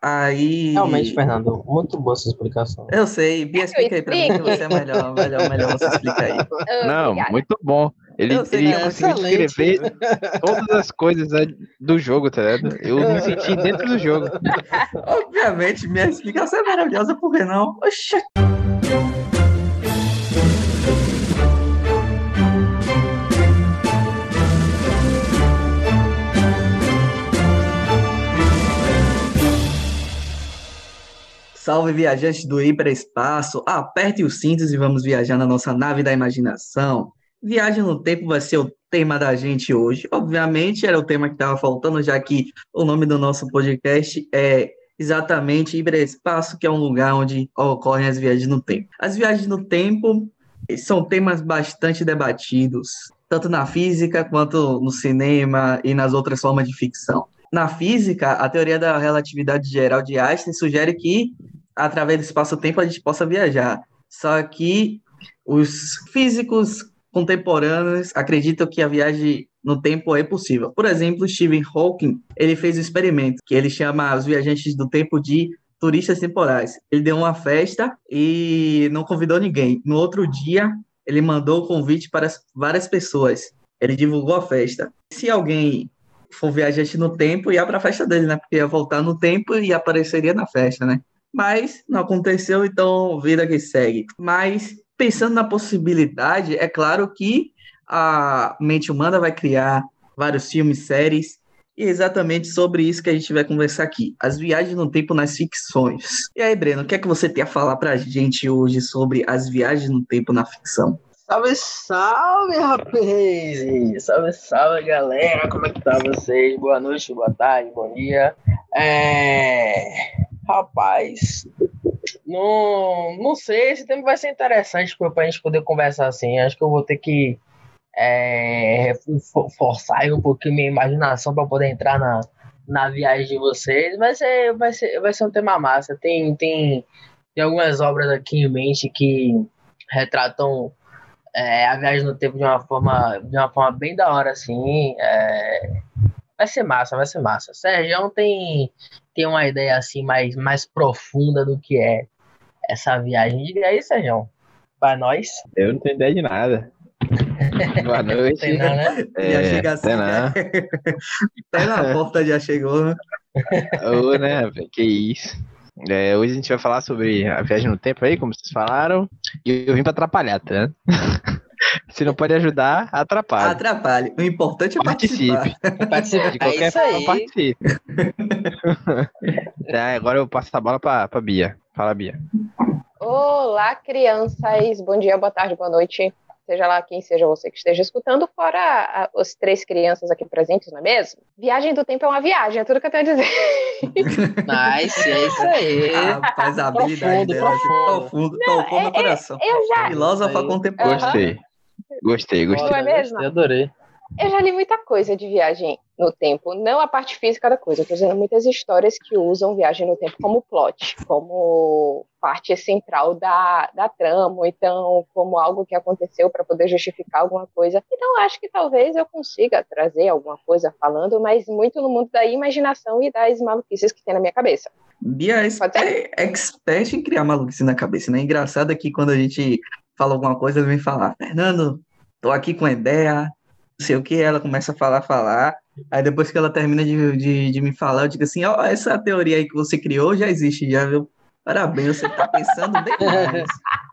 Aí. Realmente, Fernando, muito boa essa explicação. Eu sei, Bia, explica aí pra mim que você é melhor, melhor, melhor você explica aí. Não, Obrigada. muito bom. Ele, Eu sei ele é conseguiu excelente. descrever todas as coisas né, do jogo, tá ligado? Eu me senti dentro do jogo. Obviamente, minha explicação é maravilhosa, por que não? Oxa. Salve viajantes do hiperespaço, aperte os cintos e vamos viajar na nossa nave da imaginação. Viagem no tempo vai ser o tema da gente hoje. Obviamente era o tema que estava faltando, já que o nome do nosso podcast é exatamente hiperespaço, que é um lugar onde ocorrem as viagens no tempo. As viagens no tempo são temas bastante debatidos, tanto na física quanto no cinema e nas outras formas de ficção. Na física, a teoria da relatividade geral de Einstein sugere que, através do espaço-tempo, a gente possa viajar. Só que os físicos contemporâneos acreditam que a viagem no tempo é possível. Por exemplo, Stephen Hawking, ele fez um experimento que ele chama os viajantes do tempo de turistas temporais. Ele deu uma festa e não convidou ninguém. No outro dia, ele mandou o convite para as- várias pessoas. Ele divulgou a festa. Se alguém for viajante no tempo, ia para a festa dele, né? Porque ia voltar no tempo e apareceria na festa, né? Mas não aconteceu, então vida que segue. Mas pensando na possibilidade, é claro que a mente humana vai criar vários filmes, séries, e é exatamente sobre isso que a gente vai conversar aqui. As viagens no tempo nas ficções. E aí, Breno, o que é que você tem a falar pra gente hoje sobre as viagens no tempo na ficção? Salve, salve, rapaz! Salve, salve, galera! Como é que tá vocês? Boa noite, boa tarde, bom dia. É... Rapaz, não, não sei, esse tempo vai ser interessante pra gente poder conversar assim. Acho que eu vou ter que é, for- forçar um pouquinho minha imaginação para poder entrar na, na viagem de vocês. Vai ser, vai ser, vai ser um tema massa. Tem, tem, tem algumas obras aqui em mente que retratam é, a viagem no tempo de uma forma, de uma forma bem da hora, assim. é, vai ser massa, vai ser massa. Sérgio tem, tem uma ideia assim mais, mais profunda do que é essa viagem. Diga aí, Sérgio. Pra nós. Eu não tenho ideia de nada. Boa noite. Tem não, né? já chega assim, né? Até na porta já chegou, né? Ô, né, que isso. É, hoje a gente vai falar sobre a viagem no tempo aí, como vocês falaram. E eu vim pra atrapalhar, tá? Se não pode ajudar, atrapalha. Atrapalhe. O importante é participar. Participe. Participa. De É qualquer isso forma, aí. participe. Tá, agora eu passo a bola pra, pra Bia. Fala, Bia. Olá, crianças. Bom dia, boa tarde, boa noite. Seja lá quem seja você que esteja escutando, fora a- as três crianças aqui presentes, não é mesmo? Viagem do tempo é uma viagem, é tudo que eu tenho a dizer. Nice, é isso aí. Rapaz, a habilidade Profundo, dela profundo. tocou meu coração. Eu já, Filósofa contemporânea. Gostei. Gostei, gostei. Não é mesmo? Eu adorei. Eu já li muita coisa de viagem no tempo, não a parte física da coisa, tô dizendo muitas histórias que usam viagem no tempo como plot, como parte central da, da trama, então como algo que aconteceu para poder justificar alguma coisa. Então acho que talvez eu consiga trazer alguma coisa falando, mas muito no mundo da imaginação e das maluquices que tem na minha cabeça. Bia é expert em criar maluquice na cabeça, né? Engraçado é que quando a gente fala alguma coisa, ela vem falar, Fernando, tô aqui com a ideia, sei o que, ela começa a falar, falar. Aí depois que ela termina de, de, de me falar, eu digo assim, ó, essa teoria aí que você criou já existe, já viu? Parabéns, você tá pensando bem mais.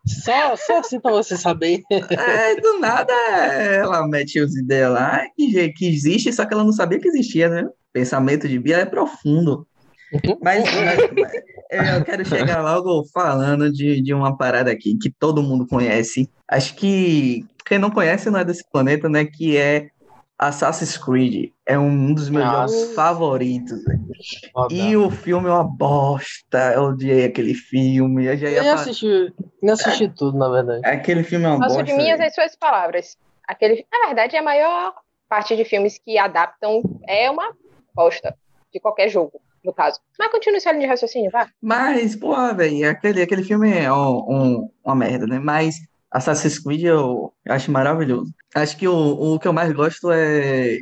Só, só assim pra você saber. É, do nada ela mete as ideias lá que, que existe, só que ela não sabia que existia, né? O pensamento de Bia é profundo. Mas, mas- mas eu quero chegar logo falando de, de uma parada aqui que todo mundo conhece. Acho que quem não conhece não é desse planeta, né? Que é Assassin's Creed. É um dos meus Nossa. jogos favoritos. velho. E o filme é uma bosta. Eu odiei aquele filme. Eu já ia Eu nem falar. assisti, nem assisti tudo, na verdade. Aquele filme é uma Faço bosta. de minhas as suas palavras. Aquele, na verdade, a maior parte de filmes que adaptam é uma bosta de qualquer jogo, no caso. Mas continue sua linha de raciocínio, vá. Mas, porra, velho, aquele, aquele filme é um- um- uma merda, né? Mas Assassin's Creed eu acho maravilhoso. Acho que o, o que eu mais gosto é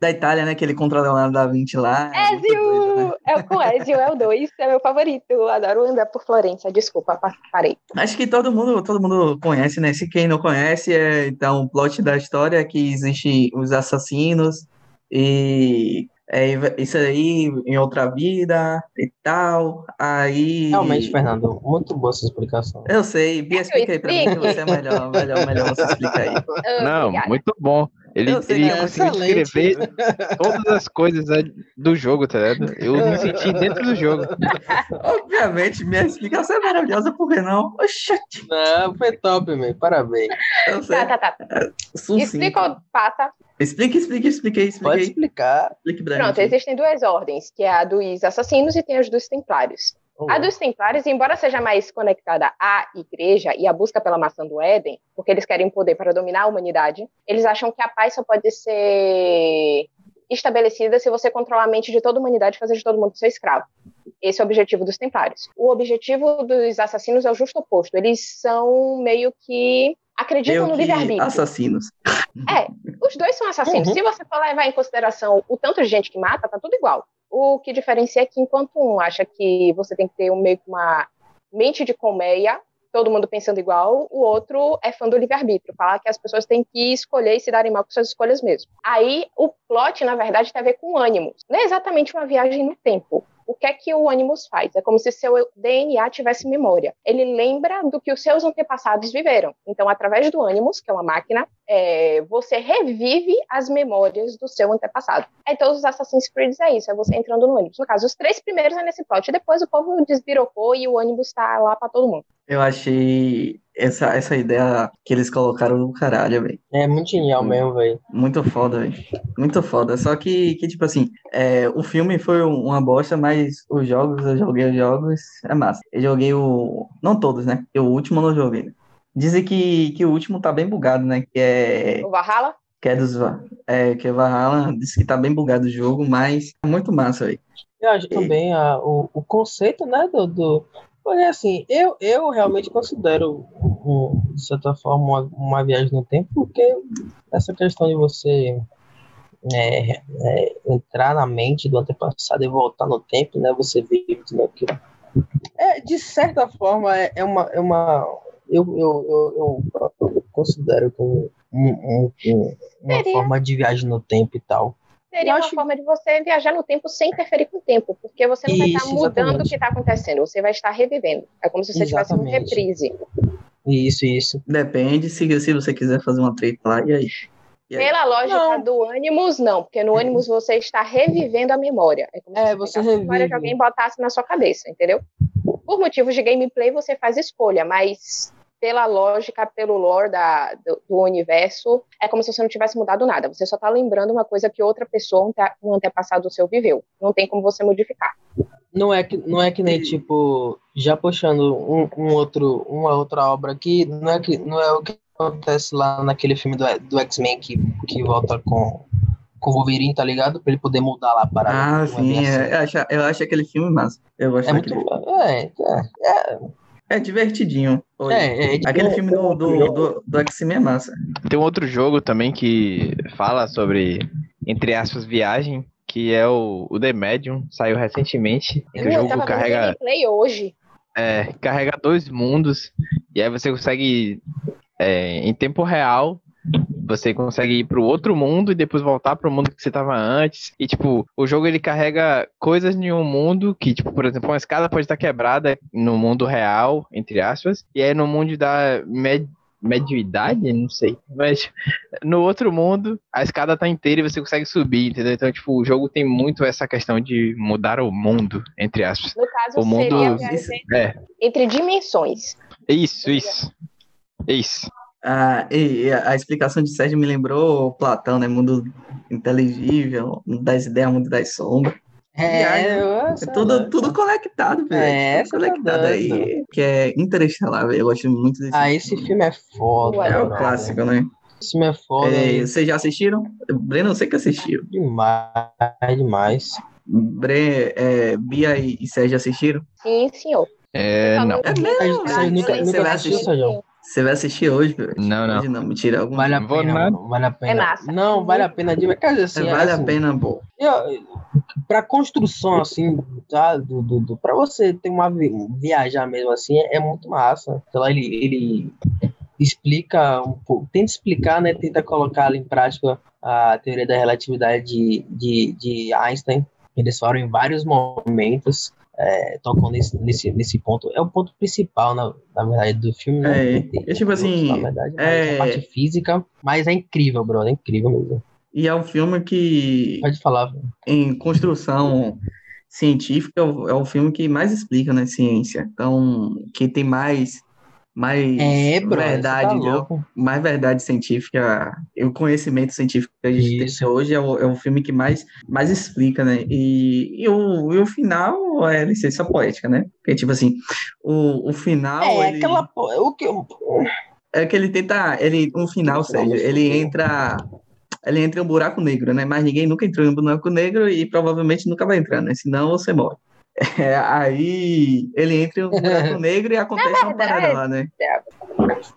da Itália, né? Aquele contra Leonardo da Vinci lá. É muito doido, né? É o com Ezio, é o 2, é meu favorito. Eu adoro andar por Florença. Desculpa, pa- parei. Acho que todo mundo, todo mundo conhece, né? Se quem não conhece, é então o plot da história é que existe os assassinos e é isso aí em outra vida e tal. Aí Realmente, Fernando, muito boa essa explicação. eu sei, Bia, explica aí pra mim que você é melhor, melhor, melhor você explica aí. Ah, Não, obrigada. muito bom. Ele, Eu sei ele que é conseguiu descrever todas as coisas né, do jogo, tá ligado? Eu me senti dentro do jogo. Obviamente, minha explicação é maravilhosa, por que não? Oxente, Não, foi top, meu. Parabéns. Tá, tá, tá. Sucinto. Explica passa. Explique, explique, explique, Pode explique, explicar. explique Pronto, gente. existem duas ordens, que é a dos assassinos e tem as dos templários. A dos templários, embora seja mais conectada à igreja e à busca pela maçã do Éden, porque eles querem poder para dominar a humanidade, eles acham que a paz só pode ser estabelecida se você controlar a mente de toda a humanidade e fazer de todo mundo seu escravo. Esse é o objetivo dos templários. O objetivo dos assassinos é o justo oposto. Eles são meio que acreditam no livre-arbítrio. assassinos. É, os dois são assassinos. Uhum. Se você for levar em consideração o tanto de gente que mata, tá tudo igual. O que diferencia é que enquanto um acha que você tem que ter um, meio que uma mente de colmeia, todo mundo pensando igual, o outro é fã do livre-arbítrio, fala que as pessoas têm que escolher e se darem mal com suas escolhas mesmo. Aí o plot, na verdade, tem a ver com ânimos. Não é exatamente uma viagem no tempo. O que é que o Animus faz? É como se seu DNA tivesse memória. Ele lembra do que os seus antepassados viveram. Então, através do Animus, que é uma máquina, é, você revive as memórias do seu antepassado. Aí todos os Assassin's Creed é isso, é você entrando no ônibus. No caso, os três primeiros é nesse plot, depois o povo desbirocou e o ônibus tá lá pra todo mundo. Eu achei essa, essa ideia que eles colocaram no caralho, velho. É muito genial mesmo, velho. Muito foda, velho. Muito foda. Só que, que tipo assim, é, o filme foi um- uma bosta, mas os jogos, eu joguei os jogos, é massa. Eu joguei o. Não todos, né? Porque o último eu não joguei. Dizem que, que o último tá bem bugado, né? Que é. O Valhalla, Que é dos. É, que é Valhalla. Disse que tá bem bugado o jogo, mas é muito massa, velho. Eu acho também a, o, o conceito, né, do, do... Porque, assim, eu, eu realmente considero, um, de certa forma, uma, uma viagem no tempo, porque essa questão de você é, é, entrar na mente do antepassado e voltar no tempo, né, você vive tudo aquilo. É, de certa forma, é, é uma... É uma eu, eu, eu, eu, considero como um, um- um- uma Seria. forma de viagem no tempo e tal. seria Eu uma acho- forma de você viajar no tempo sem interferir com o tempo, porque você não vai estar Isso, mudando o exatamente. que está acontecendo, você vai estar revivendo. É como se você tivesse um Exatamente. reprise. Isso, isso. Depende se, se você quiser fazer uma treta lá, e aí? E aí? Pela lógica Não. do Animus, não, porque no Animus você está revivendo a memória. É como É, se você pegasse a memória de revive. alguém botasse na sua cabeça, entendeu? Por motivos de gameplay, você faz escolha, mas pela lógica, pelo lore da, do, do universo, é como se você não tivesse mudado nada. Você só está lembrando uma coisa que outra pessoa, um ante- antepassado seu, viveu. Não tem como você modificar. Não é que, não é que nem, tipo, já puxando um, um outro, uma outra obra aqui, não é, que, não é o que acontece lá naquele filme do, do X-Men que, que volta com, com o Wolverine, tá ligado? Pra ele poder mudar lá para Ah, sim, é, eu, acho, eu acho aquele filme massa. Eu gosto É muito. daquele É, é, É divertidinho. Oi. é, é, é Aquele filme do, do, do, do X-Men é massa. Tem um outro jogo também que fala sobre, entre aspas, viagem, que é o, o The Medium, saiu recentemente. Que o jogo carrega, gameplay hoje. é, carrega dois mundos, e aí você consegue, é, em tempo real, você consegue ir pro outro mundo e depois voltar pro mundo que você tava antes. E, tipo, o jogo ele carrega coisas em um mundo que, tipo, por exemplo, uma escada pode estar quebrada no mundo real, entre aspas, e aí no mundo da med mediuidade, não sei, mas no outro mundo a escada tá inteira e você consegue subir, entendeu? Então, tipo, o jogo tem muito essa questão de mudar o mundo, entre aspas. No caso, O mundo- seria É, entre dimensões. isso, isso. Isso. Ah, e a, a explicação de Sérgio me lembrou Platão, né? Mundo inteligível, mundo das ideias, mundo das sombras. é, eu- É tudo, tudo conectado, velho. É, tudo tá conectado aí. Que é Interestelar, velho. Eu gosto muito desse Ah, esse filme é foda. É É o mano. clássico, né? Esse filme é foda. É, vocês já assistiram? Breno, eu sei que assistiu. Demais, demais. Bre, é, Bia e, Sérgio assistiram? Sim, senhor. É, não. É mesmo? Vocês nunca, Você nunca assistir? Sérgio? Você vai assistir hoje, velho? Não, não. Hoje não, mentira. Algum... Vale a pena, nada. vale a pena. É massa. Não, vale a pena. de- Quer dizer, assim, vale assim, a pena, pô. Eu, para construção assim, tá? Do, do, do para você ter uma viajar mesmo assim é, é muito massa. Então ele, ele explica um pouco, tenta explicar, né? Tenta colocar em prática a teoria da relatividade de, de, de Einstein. Eles falam em vários momentos é, tocam nesse, nesse, nesse ponto. É o ponto principal, na, na verdade, do filme. Né? É, é tipo assim. Na verdade, é... a parte física, mas é incrível, brother. É incrível mesmo. E é um filme que. Pode falar. Em construção científica, é o é filme que mais explica né, ciência. Então, que tem mais mais é, bro, verdade, tá mais verdade científica, o conhecimento científico que a gente Isso. tem hoje é o, é o filme que mais, mais explica, né? E, e, o, e o final é licença poética, né? Porque, tipo assim, o, o final. É, ele, aquela. O que, é que ele tenta. Ele, um final, seja, ele entra. Ele entra em um buraco negro, né? Mas ninguém nunca entrou em um buraco negro e provavelmente nunca vai entrar, né? Senão você morre. É, aí ele entra no buraco negro e acontece uma parada lá, né?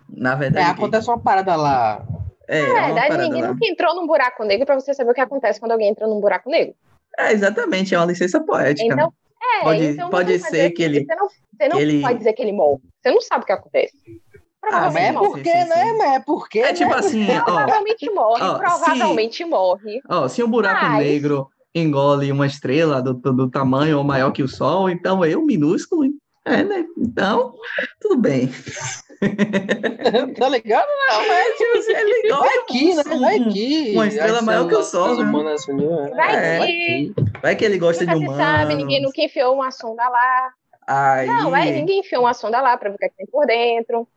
Na verdade. É, acontece uma parada lá. É, Na é verdade, ninguém lá. nunca entrou num buraco negro para você saber o que acontece quando alguém entra num buraco negro. É, exatamente, é uma licença poética. Então, é, pode, então pode ser que ele. Você não, você não ele... pode dizer que ele morre. Você não sabe o que acontece. Ah, mas é porque, sim, sim, né? Mas é porque. É tipo né? assim. Ó, provavelmente morre, ó, provavelmente se, morre. Ó, se um buraco mas... negro engole uma estrela do, do, tamanho ou maior que o Sol, então eu, minúsculo, é, né? Então, tudo bem. tá ligado? Não, mas tipo, ele engole vai aqui, né? Vai aqui. Uma estrela maior que o Sol, né? Vai, é, aqui. vai que ele gosta nunca de humano. sabe, ninguém nunca enfiou uma sonda lá. Aí... Não, vai, ninguém enfiou uma sonda lá pra ver o que, é que tem por dentro.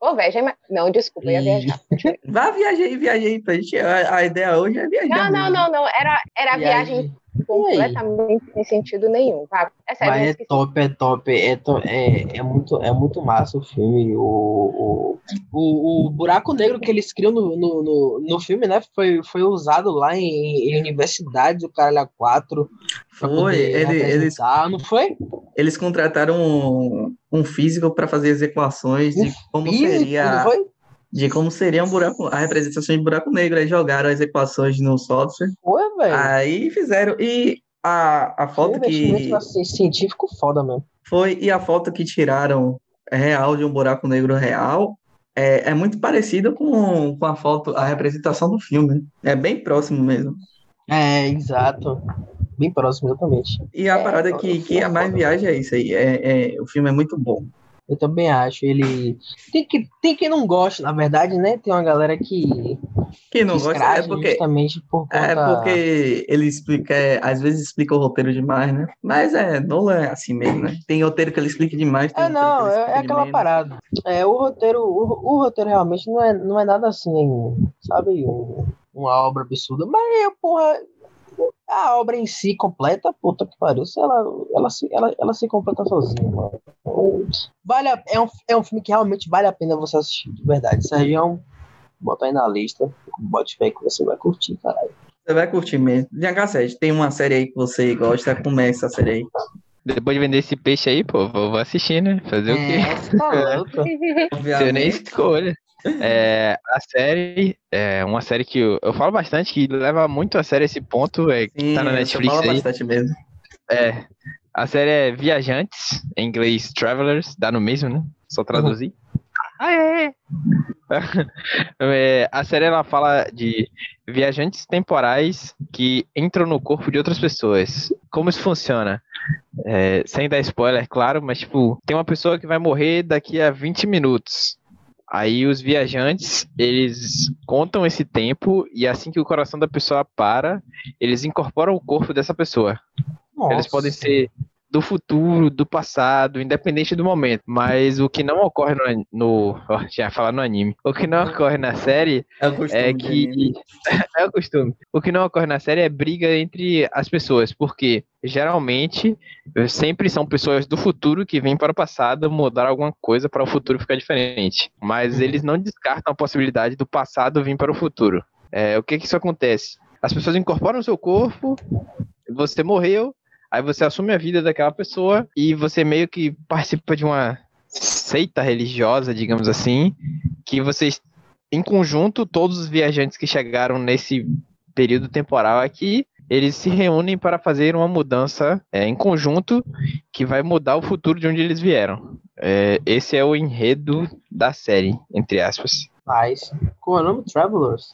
Ô, viaja, não, desculpa, eu ia viajar. Vá, viajei, viajei pra gente. A, a, ideia hoje é viajar. Não, não, não, não. Era, era viagem completamente sem sentido nenhum. Tá? É sério, Mas é top, é top, é, to, é, é, muito, é muito massa o filme. O, o, o, o buraco negro que eles criam no, no, no, no, filme, né? Foi, foi usado lá em, em universidades, o Caralho A4. Foi, ele, eles. Não foi? Eles contrataram um, um físico para fazer as equações de como físico, seria. Não foi? De como seria um buraco, a representação de buraco negro. Aí jogaram as equações no software. Foi, velho. Aí fizeram. E a, a foto que. Assim, científico foda mesmo. Foi, e a foto que tiraram real de um buraco negro real é, é muito parecido com, com a foto, a representação do filme. É bem próximo mesmo. É, exato. Bem próximo, exatamente. E a é, parada que, que a mais viagem é isso aí. É, é, o filme é muito bom. Eu também acho. Ele. Tem que, tem quem não gosta, na verdade, né? Tem uma galera que. Quem não que gosta é porque. Justamente por é conta... É porque ele explica. É, às vezes explica o roteiro demais, né? Mas é, Nolan é assim mesmo, né? Tem roteiro que ele explica demais. é, não, é, é aquela parada. É, o roteiro. O, o, roteiro realmente não é, não é nada assim, sabe? Um, uma obra absurda. Mas porra a obra em si completa, puta que pariu, se ela, ela, se, ela, ela se completa sozinha, mano. Vale a, é, um, é um filme que realmente vale a pena você assistir, de verdade. Sérgio, bota aí na lista, bote fé que você vai curtir, caralho. Você vai curtir mesmo. DH7, tem uma série aí que você gosta, começa a série aí. Depois de vender esse peixe aí, pô, vou, vou assistir, né? Fazer é, o quê? Tá louco. Você nem escolha. É, a série é uma série que eu, eu, falo bastante, que leva muito a sério esse ponto, é, que tá na Netflix fala aí. bastante mesmo. É, a série é Viajantes, em inglês Travelers, dá no mesmo, né? Só traduzir. Ah, é. é. A série ela fala de viajantes temporais que entram no corpo de outras pessoas. Como isso funciona? É, sem dar spoiler, claro, mas tipo, tem uma pessoa que vai morrer daqui a 20 minutos. Aí os viajantes, eles contam esse tempo e assim que o coração da pessoa para, eles incorporam o corpo dessa pessoa. Nossa. Eles podem ser do futuro, do passado, independente do momento. Mas o que não ocorre no, no já falar no anime, o que não ocorre na série é, é que é o costume. O que não ocorre na série é briga entre as pessoas, porque geralmente sempre são pessoas do futuro que vêm para o passado mudar alguma coisa para o futuro ficar diferente. Mas uhum. eles não descartam a possibilidade do passado vir para o futuro. É, o que que isso acontece? As pessoas incorporam o seu corpo, você morreu, Aí você assume a vida daquela pessoa e você meio que participa de uma seita religiosa, digamos assim, que vocês, em conjunto, todos os viajantes que chegaram nesse período temporal aqui, eles se reúnem para fazer uma mudança é, em conjunto que vai mudar o futuro de onde eles vieram. É, esse é o enredo da série, entre aspas. Mas, como é o nome? Travelers?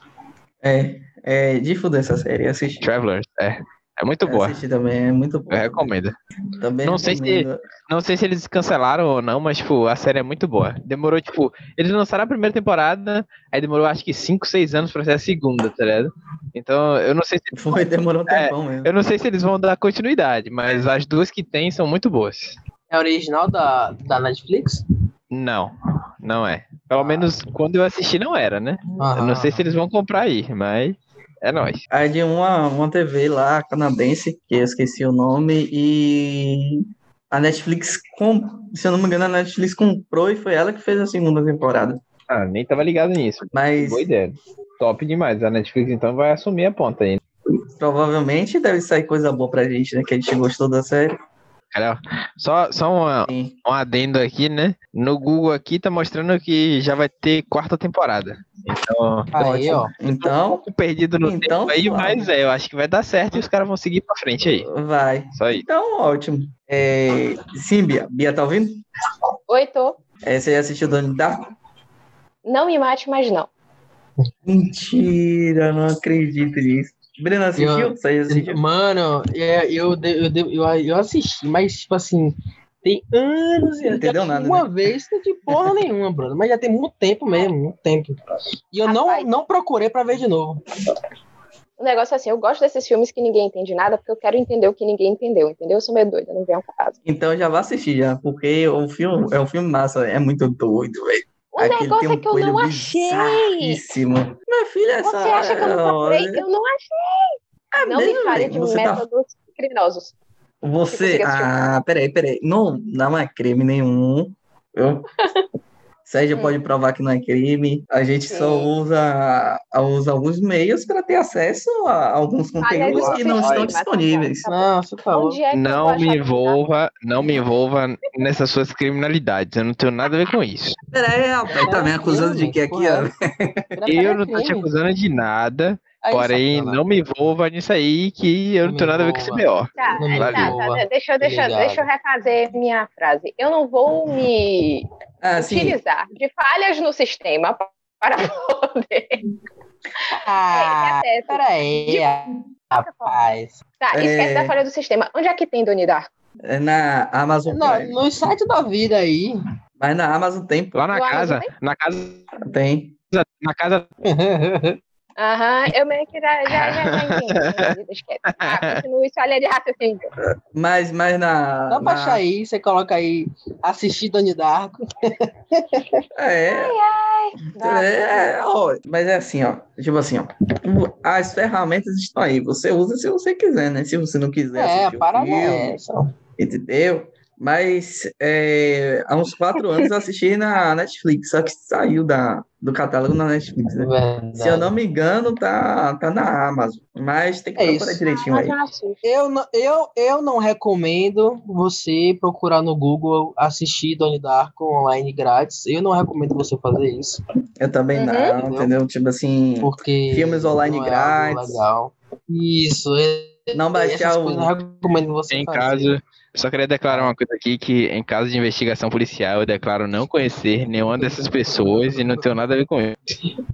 É, é de fuder essa série, assisti. Travelers, é. É muito boa. Assisti também, é muito boa. Eu recomendo. Também Não sei se- recomendo. Não sei se eles cancelaram ou não, mas, tipo, a série é muito boa. Demorou, tipo, eles lançaram a primeira temporada, aí demorou acho que 5, 6 anos pra ser a segunda, tá ligado? Então, eu não sei se. Foi, demorou um É, tempão mesmo. Eu não sei se eles vão dar continuidade, mas as duas que tem são muito boas. É original da, da Netflix? Não, não é. Pelo menos quando eu assisti não era, né? Eu não sei se eles vão comprar aí, mas é nóis. Aí de uma, uma TV lá, canadense, que eu esqueci o nome, e a Netflix, com, se eu não me engano, a Netflix comprou e foi ela que fez a segunda temporada. Ah, nem tava ligado nisso. Mas Boa ideia. Top demais. A Netflix então vai assumir a ponta aí. provavelmente deve sair coisa boa pra gente, né? Que a gente gostou da série. Cara, só, só uma, um adendo aqui, né? No Google aqui tá mostrando que já vai ter quarta temporada. Então, Aí, ó. Então, pouco perdido no Então, tempo aí, mas é, eu acho que vai dar certo e os caras vão seguir pra frente aí. vai. Só aí. Então, ótimo. É, sim, Bia. Bia, tá ouvindo? Oi, tô. É, você já assistiu Donnie Darko? Não me mate, mas não. Mentira, não acredito nisso. Breno assistiu? Eu- Você assistiu? Mano, é, eu, eu, eu, eu assisti, mas, tipo assim, tem anos e entendeu nada, Uma vez, não de porra nenhuma, brother. Mas já tem muito tempo mesmo, muito tempo. E eu não, Rapaz. não procurei pra ver de novo. O negócio é assim, eu gosto desses filmes que ninguém entende nada, porque eu quero entender o que ninguém entendeu, entendeu? Eu sou meio doida, não vem ao caso. Então já vou assistir já, porque o filme é um filme massa, é muito doido, velho. O negócio é que eu não achei. Minha filha, essa... Você acha que eu não procurei? Eu não achei. É Não me fale de Você tá- métodos criminosos. Você. Você Ah, peraí, peraí. Não, não é crime nenhum. Eu... Sérgio Hum. pode provar que não é crime. A gente só Sim. usa, usa alguns meios para ter acesso a alguns conteúdos que não estão tá disponíveis. tá. Não, você tá louco. Onde é Não me tá? envolva, não me envolva nessas suas criminalidades. Eu não tenho nada a ver com isso. Peraí, rapaz, tá me acusando de que aqui, ó. Eu não tô te acusando de nada, porém não me envolva nisso aí que eu não Não tenho nada a ver com esse. BO. Tá, Não tá, tá, envolva. tá. Deixa, eu- deixa, deixa eu refazer minha frase. Eu não vou me Ah, sim. utilizar de falhas no sistema para poder. Ah, É, é, é, peraí, rapaz. Tá, esquece É. da falha do sistema. Onde é que tem Doni Darko? É na Amazon No, Prime. no site da vida aí. Mas na Amazon tem, pô. Lá na Lá casa, na casa, Tem. na casa. Aham, eu meio que já, já, já, já entendi. Esquece. Ah, continua isso, olha de raciocínio. Mas, mas na. Dá pra na- achar aí, você coloca aí, assistir Doni Darko. É, Dá. É, ó, mas é assim, ó. Tipo assim, ó. As ferramentas estão aí. Você usa se você quiser, né? Se você não quiser É, a assistir o parada filme, é essa. entendeu? Mas é, há uns quatro anos eu assisti na Netflix, só que saiu da, do catálogo na Netflix, né? Verdade. Se eu não me engano, tá, tá na Amazon. Mas tem que É procurar isso. direitinho aí. Eu não- eu, eu não recomendo você procurar no Google assistir Donnie Darko online grátis. Eu não recomendo você fazer isso. Eu também Uhum. não, entendeu? Tipo assim, Porque. Filmes online é grátis. Legal. Isso. é- não baixar Essas o. não recomendo você Em fazer. Caso, só queria declarar uma coisa aqui que em caso de investigação policial eu declaro não conhecer nenhuma dessas pessoas e não tenho nada a ver com isso.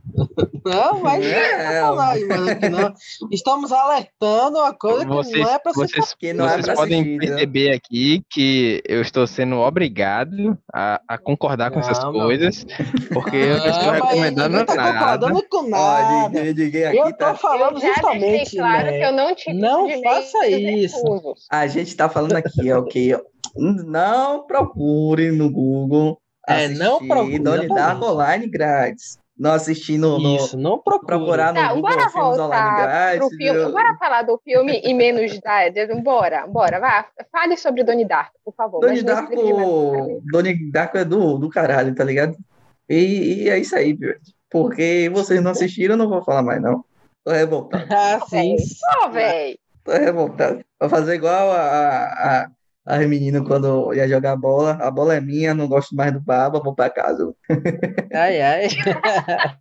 Não, mas É, não, não, mano, que não. Estamos alertando uma coisa que Vocês, não é pra ser vocês, Que não é vocês podem né? perceber aqui que eu estou sendo obrigado a, a concordar com essas Não, coisas, porque eu não estou recomendando ninguém tá nada. concordando com Ó, nada. ninguém Eu aqui tá. falando eu justamente, claro né? que eu não te Não faça isso. A gente tá falando aqui, ok? ó. Não procure no Google É, não procure, Donnie. Darko online grátis. Não assistir no, no- Isso, não procura. procurar no Tá, Google bora filmes online voltar pro grátis. filme. Bora falar do filme e menos da. de- Bora, bora, vá. Fale sobre Doni Darko, por favor. Donnie. Darko, Donnie Darko é do, do caralho, tá ligado? E, e é isso aí. Porque vocês não assistiram, eu não vou falar mais, não. Tô revoltado, Ah, sim. Véi. tô revoltado. Vou fazer igual a, a, as meninas quando ia jogar bola. A bola é minha, não gosto mais do baba, vou pra casa. Ai, ai.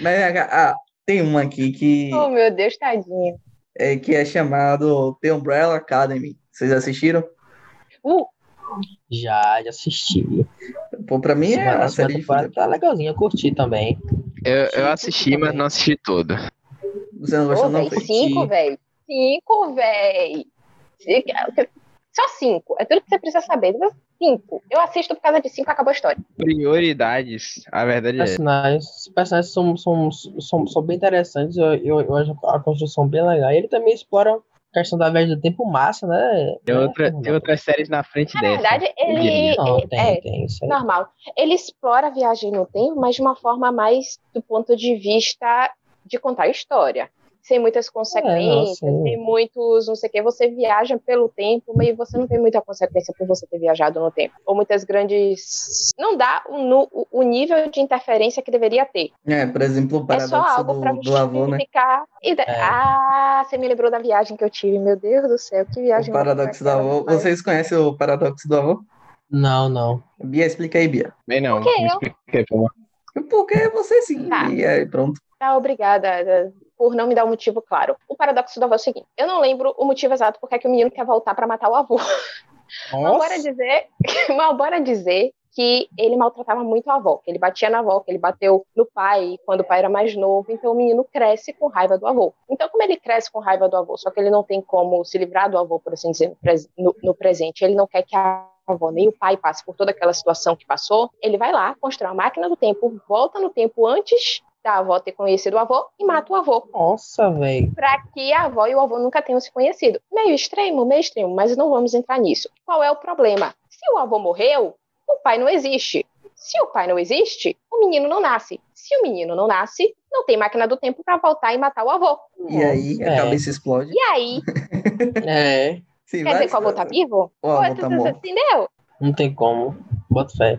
Mas ah, tem uma aqui que. Oh, meu Deus, tadinho. é, que é chamado The Umbrella Academy. Vocês assistiram? Uh, Já, já assisti. Pô, pra mim é a série de temporada tá legalzinha, eu curti também. Eu, eu assisti, mas não assisti todo. Você não gostou, não? véi, cinco, velho. Cinco, velho. Só cinco. É tudo que você precisa saber. Cinco. Eu assisto por causa de cinco, acabou a história. Prioridades. A verdade é. personagens, os personagens são, são, são, são bem interessantes, eu, eu, eu acho a construção bem legal. E ele também explora a questão da viagem do tempo massa, né? Tem, Né, outra, Fernando? tem outras séries na frente Na dessa. verdade, eu ele. diria. Não, tem, é, tem. Isso aí. normal. Ele explora a viagem no tempo, mas de uma forma mais do ponto de vista de contar a história. Sem muitas consequências, sim. sem muitos, não sei o que, você viaja pelo tempo, mas você não tem muita consequência por você ter viajado no tempo. Ou muitas grandes. Não dá o, o- nível de interferência que deveria ter. É, por exemplo, o É só paradoxo algo pra do, do avô, né? E É. Ah, você me lembrou da viagem que eu tive. Meu Deus do céu, que viagem. O paradoxo do avô. aquela, Vocês conhecem o paradoxo do avô? Não, não. Bia, explica aí, Bia. Bem, não. Por que Me eu? explica aí, por favor. Porque você sim. Tá. E aí, pronto. Tá, obrigada por não me dar um motivo claro. O paradoxo do avô é o seguinte: eu não lembro o motivo exato porque é que o menino quer voltar pra matar o avô. Mas bora dizer, mas bora dizer que ele maltratava muito a avó, que ele batia na avó, que ele bateu no pai quando o pai era mais novo, então o menino cresce com raiva do avô. Então, como ele cresce com raiva do avô, só que ele não tem como se livrar do avô, por assim dizer, no, no- presente, ele não quer que a avó nem o pai passe por toda aquela situação que passou, ele vai lá, constrói uma máquina do tempo, volta no tempo antes da avó ter conhecido o avô e mata o avô Nossa, velho. para que a avó e o avô nunca tenham se conhecido. Meio extremo, meio extremo, mas não vamos entrar nisso. Qual é o problema? Se o avô morreu, o pai não existe. Se o pai não existe, o menino não nasce. Se o menino não nasce, não tem máquina do tempo para voltar e matar o avô. E aí, a É. cabeça explode. E aí, É, Sim, quer dizer que o avô tá vivo? O avô tá morto. Entendeu? não tem como. Bota fé.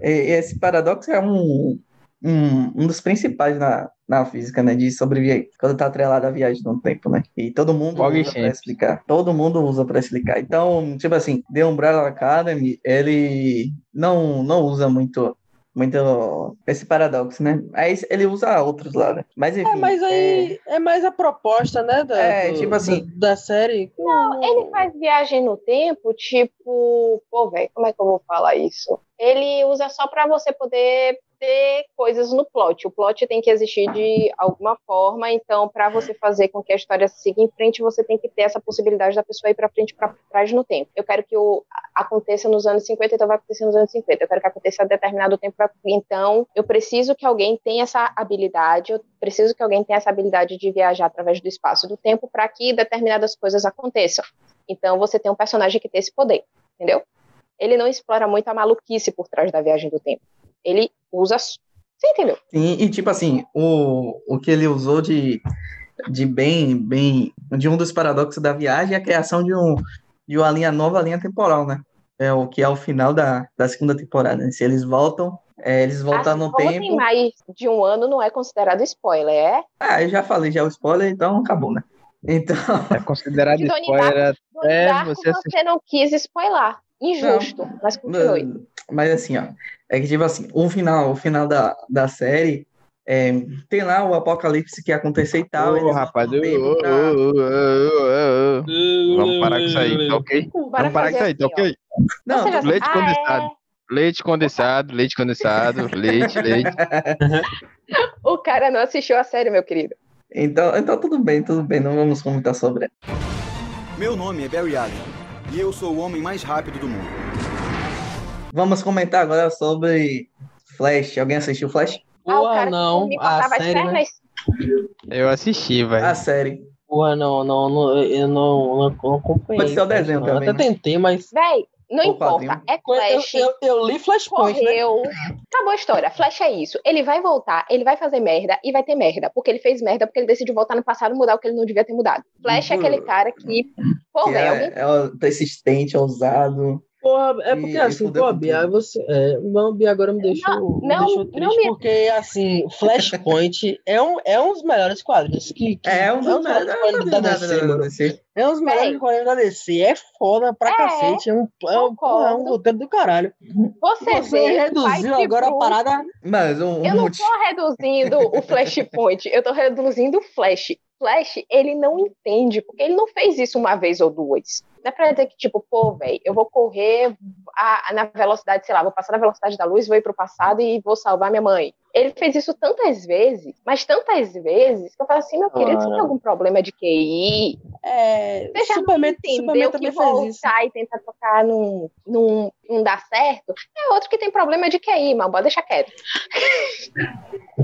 Esse paradoxo é um, um, um dos principais na, na física, né? De sobreviver. Quando tá atrelado à viagem no tempo, né? E todo mundo usa pra Champs. explicar. Todo mundo usa pra explicar. Então, tipo assim, The Umbrella Academy, ele não, não usa muito, muito esse paradoxo, né? Aí ele usa outros lá, né? Mas enfim. É, mas aí é, mais a proposta, né? Da, É, do- tipo assim- Da, da série. Não, Ele faz viagem no tempo, tipo, pô, velho, como é que eu vou falar isso? Ele usa só pra você poder ter coisas no plot. O plot tem que existir de alguma forma, então pra você fazer com que a história siga em frente, você tem que ter essa possibilidade da pessoa ir pra frente pra trás no tempo. Eu quero que o aconteça nos anos 50, então vai acontecer nos anos 50. Eu quero que aconteça a determinado tempo, então eu preciso que alguém tenha essa habilidade, eu preciso que alguém tenha essa habilidade de viajar através do espaço do tempo para que determinadas coisas aconteçam. Então você tem um personagem que tem esse poder, entendeu? Ele não explora muito a maluquice por trás da viagem do tempo. Ele usa. Você entendeu? Sim, e tipo assim, o, o que ele usou de, de bem, bem, de um dos paradoxos da viagem é a criação de, um, de uma linha nova linha temporal, né? É o que é o final da, da segunda temporada. né? Se eles voltam, é, eles voltam Assim, no como tem tempo. mais de um ano, não é considerado spoiler, é? Ah, eu já falei já o spoiler, então acabou, né? Então, É considerado spoiler Donnie É, Darko, você você, não quis spoiler. Injusto, mas continue. mas assim, ó, é que tipo assim, o final, o final da, da série é, tem lá o apocalipse que ia acontecer e tal. Ô, rapaz, pra- ô. Vamos parar com isso aí, tá ok? Bora Vamos parar com isso aí, tá ok? Não, leite Ah, condensado. é? Leite condensado, leite condensado, leite, leite. O cara não assistiu a série, meu querido. então, então tudo bem, tudo bem, não vamos comentar sobre ela. Meu nome é Barry Allen e eu sou o homem mais rápido do mundo. Vamos comentar agora sobre Flash. Alguém assistiu Flash? ah, cara que não. me A série, né? Eu assisti, velho. A série. Porra, não, não, não, eu não, não, não acompanhei. Pode ser o desenho não. também, Eu até né? tentei, mas. Véi, não O importa. quadrinho. É Eu, Flash. eu, eu li Flashpoint, né? Correu. Acabou a história. Flash é isso. Ele vai voltar, ele vai fazer merda e vai ter merda. Porque ele fez merda, porque ele decidiu voltar no passado e mudar o que ele não devia ter mudado. Flash é aquele cara que. Pô, alguém é, é o persistente, ousado. Porra, é E- porque e assim, pô, Bia, você. É, não, Bia, agora me deixou, me não, deixou não triste, me- porque assim, Flashpoint é um, é um dos melhores quadrinhos que. que É um dos melhores quadrinhos da DC, mano. DC. É um dos melhores Véi. quadrinhos da DC. É foda pra É, cacete. É um, é um, é um roteiro do caralho. Você, Você vê, reduziu agora a Blue- parada. Mas um, Eu não tô reduzindo o Flashpoint, eu tô reduzindo o Flash. Flash, ele não entende, porque ele não fez isso uma vez ou duas. Não é pra dizer que, tipo, pô, velho, eu vou correr a- na velocidade, sei lá, vou passar na velocidade da luz, vou ir pro passado e vou salvar minha mãe. Ele fez isso tantas vezes, mas tantas vezes, que eu falo assim, meu querido, você tem algum problema de QI? É, Você já Superman, não entendeu Superman que voltar e tentar tocar num, num, não dá certo? É outro que tem problema de QI, mas bora deixar quieto.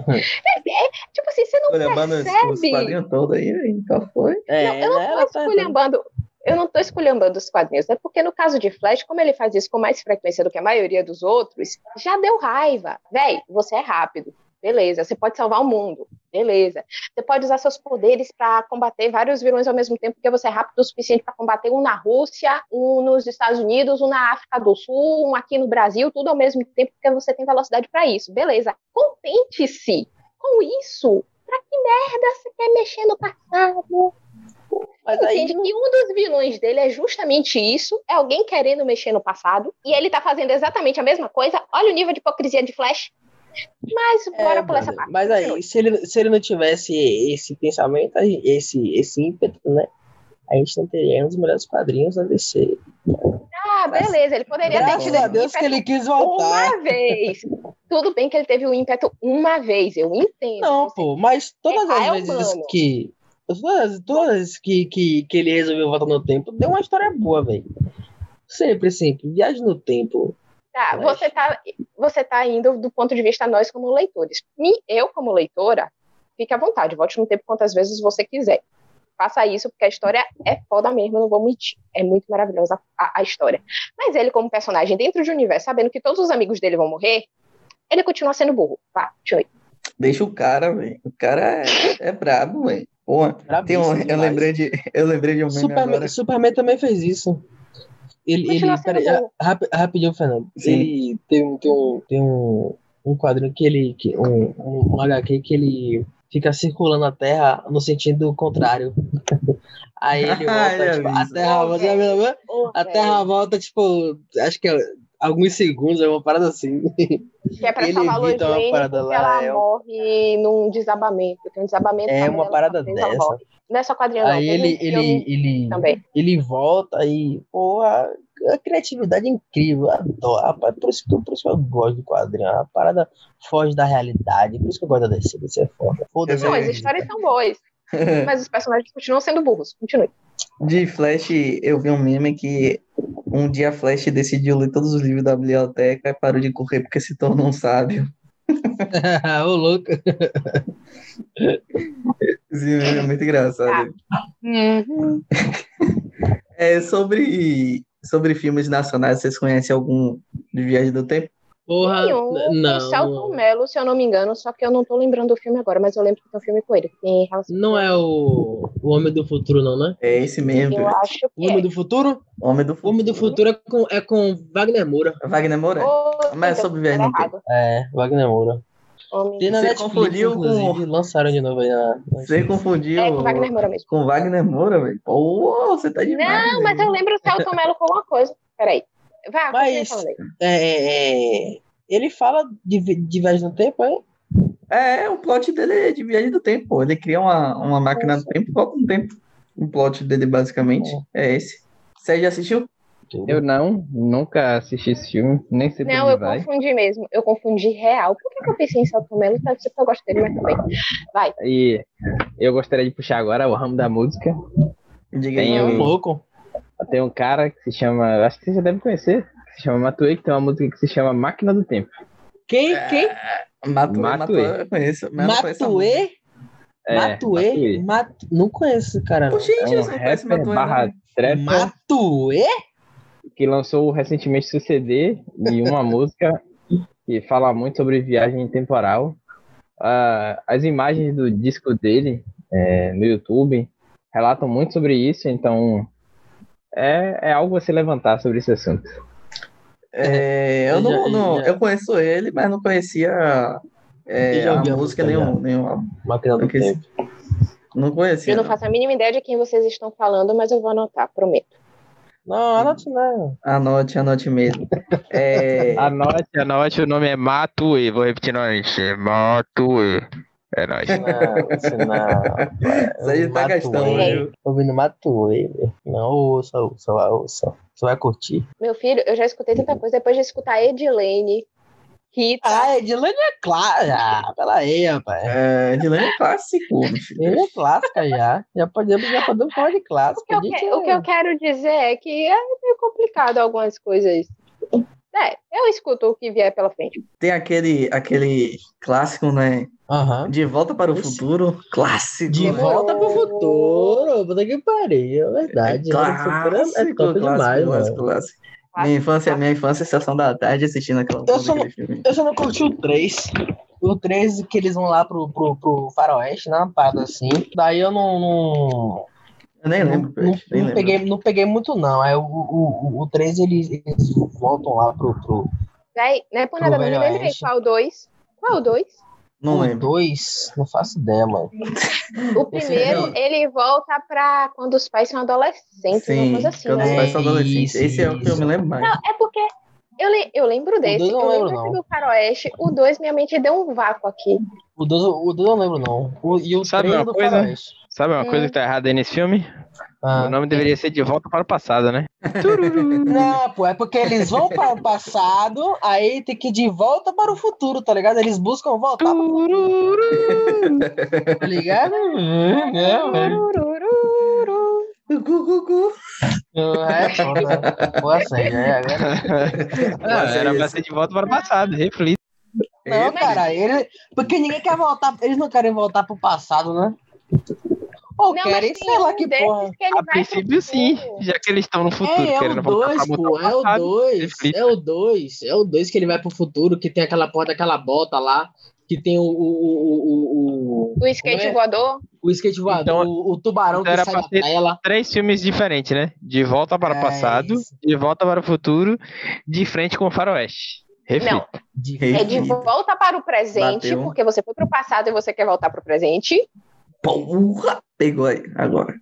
É, é, tipo assim, você não os percebe. todos aí. Qual foi? É, Não, eu não né, tô tá- esculhambando. Eu não tô esculhambando os quadrinhos, é porque no caso de Flash, como ele faz isso com mais frequência do que a maioria dos outros, já deu raiva. Véi, você é rápido. Beleza, você pode salvar o mundo. Beleza. Você pode usar seus poderes para combater vários vilões ao mesmo tempo, porque você é rápido o suficiente para combater um na Rússia, um nos Estados Unidos, um na África do Sul, um aqui no Brasil, tudo ao mesmo tempo, porque você tem velocidade para isso. Beleza. Contente-se com isso. Pra que merda você quer mexer no passado? Mas aí, entende que um dos vilões dele é justamente isso, é alguém querendo mexer no passado, e ele tá fazendo exatamente a mesma coisa. Olha o nível de hipocrisia de Flash. Mas É, bora pular essa parte. Mas aí, se ele, se ele não tivesse esse pensamento, a esse, esse ímpeto, né? A gente não teria um dos melhores quadrinhos da DC. Ah, beleza, ele poderia ter Graças tido a Deus que ele quis voltar. uma vez. Tudo bem que ele teve o ímpeto uma vez, eu entendo. Não, pô, mas todas Ah, é as vezes humano. que. Todas, todas que, que, que ele resolveu voltar no tempo, deu uma história boa, velho. Sempre, sempre. Viagem no tempo. Tá, Mas- você tá, você tá indo do ponto de vista nós como leitores. Me- eu, como leitora, fique à vontade, volte no tempo quantas vezes você quiser. Faça isso, porque a história é foda mesmo, eu não vou mentir. É muito maravilhosa a, a história. Mas ele, como personagem dentro de um universo, sabendo que todos os amigos dele vão morrer, ele continua sendo burro. Vá, continue. Deixa o cara, velho. O cara é, é brabo, velho. Tem um, eu, lembrei de, eu lembrei de um meme Superman, agora. Superman também fez isso. Ele, ele bom. rapi- rapidinho, Fernando. Sim. Ele tem, um- tem, um, tem um, um quadrinho que ele. Que, um, um HQ que ele fica circulando a Terra no sentido contrário. Aí ele Ah, volta, já tipo, a. Terra, Ô, a Terra volta, tipo, acho que é alguns segundos, é uma parada assim. que é pra ele salvar a Lois Lane parada porque lá, ela é morre num desabamento. Tem um desabamento. É uma parada dessa. morre. Não é só quadrinho, não. Aí teve ele, ele, ele, também. ele volta e, porra, a criatividade é incrível, eu adoro. Por, isso que, eu- por isso que eu gosto do quadrinho. A parada foge da realidade, por isso que eu gosto da DC, DC é foda. Foda-se. Não, É as histórias são boas, mas os personagens continuam sendo burros. Continue. De Flash, eu vi um meme que um dia Flash decidiu ler todos os livros da biblioteca e parou de correr porque se tornou um sábio. Ô, louco. Meme é muito engraçado. É, sobre, sobre filmes nacionais, vocês conhecem algum de Viagem do Tempo? Porra, Tem um não. com Celton Mello, se eu não me engano, só que eu não tô lembrando do filme agora, mas eu lembro que tem um filme com ele. Que tem relação Não é o, o Homem do Futuro, não, né? É esse mesmo. Eu acho O que Homem é. do Futuro? Homem do O Homem do Futuro é com, é com Wagner Moura. Wagner Moura? Ô, Mas é sobre no tá. É, Wagner Moura. Homem- Tem na Você Netflix, confundiu com- inclusive, lançaram de novo aí na... Você confundiu É com Wagner Moura mesmo. com Wagner Moura, velho? Pô, você tá demais. Não, mas eu lembro o Celton Mello com uma coisa. Peraí. Vá, Mas-. É, é, é, ele fala de, de viagem no tempo, é? É, o plot dele é de Viagem do Tempo. Ele cria uma, uma máquina do tempo e volta no tempo. O plot dele, basicamente, é esse. Você já assistiu? Eu não, nunca assisti esse filme, nem sei Não, eu vai. confundi mesmo. Eu confundi real. Por que, que eu pensei em Mello? Deve ser porque eu gosto dele, mas também. Vai. E eu gostaria de puxar agora o ramo da música. Diga Tem aí. um- louco. Tem um cara que se chama, acho que você já deve conhecer, que se chama Matuê, que tem uma música que se chama Máquina do Tempo. Quem? Quem? Matuê, Matuê. Matuê, eu conheço. eu não conheço. Matuê? É, Matuê? Mat... Não conheço esse cara. Pô, gente, É eu um não conheço rapper Matuê, barra trapper Matuê? que lançou recentemente seu CD e uma música que fala muito sobre viagem temporal. Ah, as imagens do disco dele é, no YouTube relatam muito sobre isso, então é, é algo a se levantar sobre esse assunto. É, eu, Eu não, já- não- já- eu conheço ele, mas não conhecia é, a música música, nenhum, nenhum álbum. Máquina do tempo. Não conhecia. Eu não não. faço a mínima ideia de quem vocês estão falando, mas eu vou anotar, prometo. Não, anote não. Anote, anote mesmo. É, Anote, anote, o nome é Matue. Vou repetir novamente. É Matue. É nóis. Não, isso não. Isso aí tá gastando, viu? Ouvindo Matuei, velho. Não, ouça, ouça, ouça. Você vai curtir. Meu filho, eu já escutei tanta coisa depois de escutar Edilene, Rita. Ah, Edilane é clássica. Ah, pera aí, rapaz. é, Edilene é clássico. Ele é clássica já. Já podemos, já podemos falar de O que, eu que- o que eu quero dizer é que é meio complicado algumas coisas. É, eu escuto o que vier pela frente. Tem aquele, aquele clássico, né? Aham. De Volta para o Futuro. Clássico. De né? volta pro futuro. Puta que pariu, é verdade. Pro futuro é- é top demais, clássico, clássico. Minha infância, minha infância, é sessão da tarde assistindo aquela Eu só aquele filme. Eu só não curti o 3. O 3 que eles vão lá pro, pro, pro Faroeste, né? Uma parada assim. Daí eu não. não... Eu nem lembro, não, Pet, nem não lembro. peguei, não peguei muito, não. Aí o, o, o, o 3 eles, eles voltam lá pro. pro Véi, não é por nada, não me Velho lembrei qual dois. Qual dois? Não o lembro. 2. Não faço ideia, mano. O primeiro, ele volta pra quando os pais são adolescentes, uma Sim, coisa assim, quando os né? pais são adolescentes. Isso, Esse é o que eu me lembro mais. Não, é porque eu, le- eu lembro desse, dois eu não lembro lembro, não. do Faroeste, o dois minha mente deu um vácuo aqui. O 2 o dois eu não lembro, não. O, e o Sabe 3 uma do coisa? Faroeste. Sabe uma Hum. coisa que tá errada aí nesse filme? Ah. O nome deveria ser De Volta para o Passado, né? Não, pô, é porque eles vão para o passado, aí tem que ir de volta para o futuro, tá ligado? Eles buscam voltar futuro, tá ligado? Hum, é, Turururu. É foda. Boa sério, é agora. Ah, Mas é era pra isso. ser De Volta para o Passado, reflita. Não, cara, ele, porque ninguém quer voltar, eles não querem voltar pro passado, né? Ou Não, querem, sei lá que porra. que ele A princípio, sim, já que eles estão no futuro, É, é o voltar 2, pra pô, é o o passado. 2, Reflita. é o 2, é o 2 que ele vai pro futuro, que tem aquela porra daquela bota lá, que tem o, o, o, o, o, O skate é? voador. o skate voador, Então, o, o tubarão então que era sai pra da ter- tela. Três filmes diferentes, né? De Volta para o É Passado, isso. De Volta para o Futuro, De Frente com o Faroeste. Reflita. Não, De- Ei. é de volta para o presente, Bateu. porque você foi pro passado e você quer voltar pro presente. Porra! Pegou aí, agora.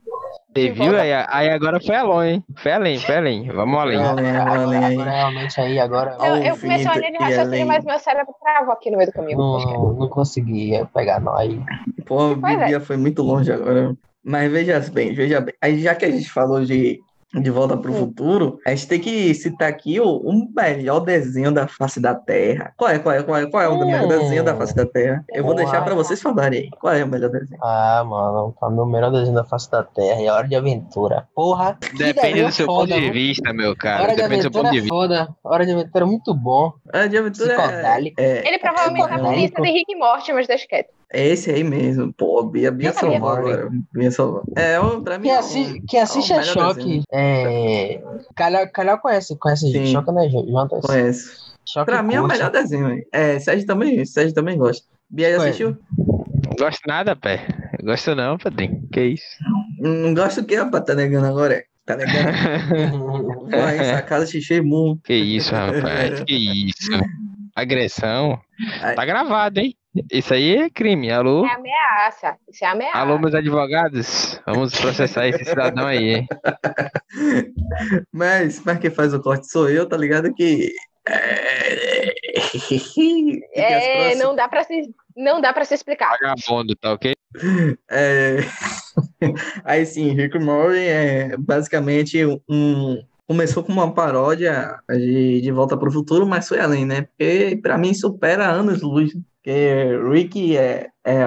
Você viu? Aí, aí agora foi além, hein? Foi além, foi além. Vamos além. Além, além agora realmente aí, agora Ao Eu, eu comecei a linha de e raciocínio, além. mas meu cérebro travou aqui no meio do caminho. não, não conseguia pegar, não. Aí, Pô, Pois é. Biblia foi muito longe agora. Mas veja bem, veja bem. Aí já que a gente falou de De Volta para o Hum. Futuro, a gente tem que citar aqui o, o melhor desenho da face da Terra. Qual é, qual é, qual é, qual é o melhor Hum. desenho da face da Terra? Eu vou Boa. deixar para vocês falarem aí. Qual é o melhor desenho? ah, mano, tá meu melhor desenho da face da terra. E a hora de aventura. Porra, Depende do seu foda, ponto de viu? vista, meu cara. Hora de Depende do seu ponto aventura de é vista. foda. Hora de aventura é muito bom. A de aventura é, é, Ele provavelmente tá É na lista de Rick e Morty, mas deixa quieto. É esse aí mesmo. Pô, Bia, Bia salvou agora. Bia salvou. É, o- pra mim. Quem, é o- assi quem assiste é é, o melhor choque. É... Calhau, Calhau conhece, conhece Sim. choque, né, Jonathan? Conheço. Choque Pra mim é o melhor desenho. aí. É, Sérgio também, Sérgio também gosta. Bia já Ué. assistiu? Não gosto nada, pé. Gosto não, Padrinho. Que isso? Não gosto do que, rapaz? Tá negando agora? é? Tá negando? Vai, sacada, xixi, mu. Que isso, rapaz. Que isso? Agressão. Tá gravado, hein? Isso aí é crime. Alô? É ameaça. Isso é ameaça. Alô, meus advogados? Vamos processar esse cidadão aí, hein? Mas, mas quem faz o corte sou eu, tá ligado? Que. É, É, próximas- não dá pra se, não dá pra se explicar. Vagabundo, tá ok? É... Aí sim, Rick Morty é basicamente um. Começou com uma paródia de, de Volta para o Futuro, mas foi além, né? Porque pra mim supera anos luz. Porque Rick é, é,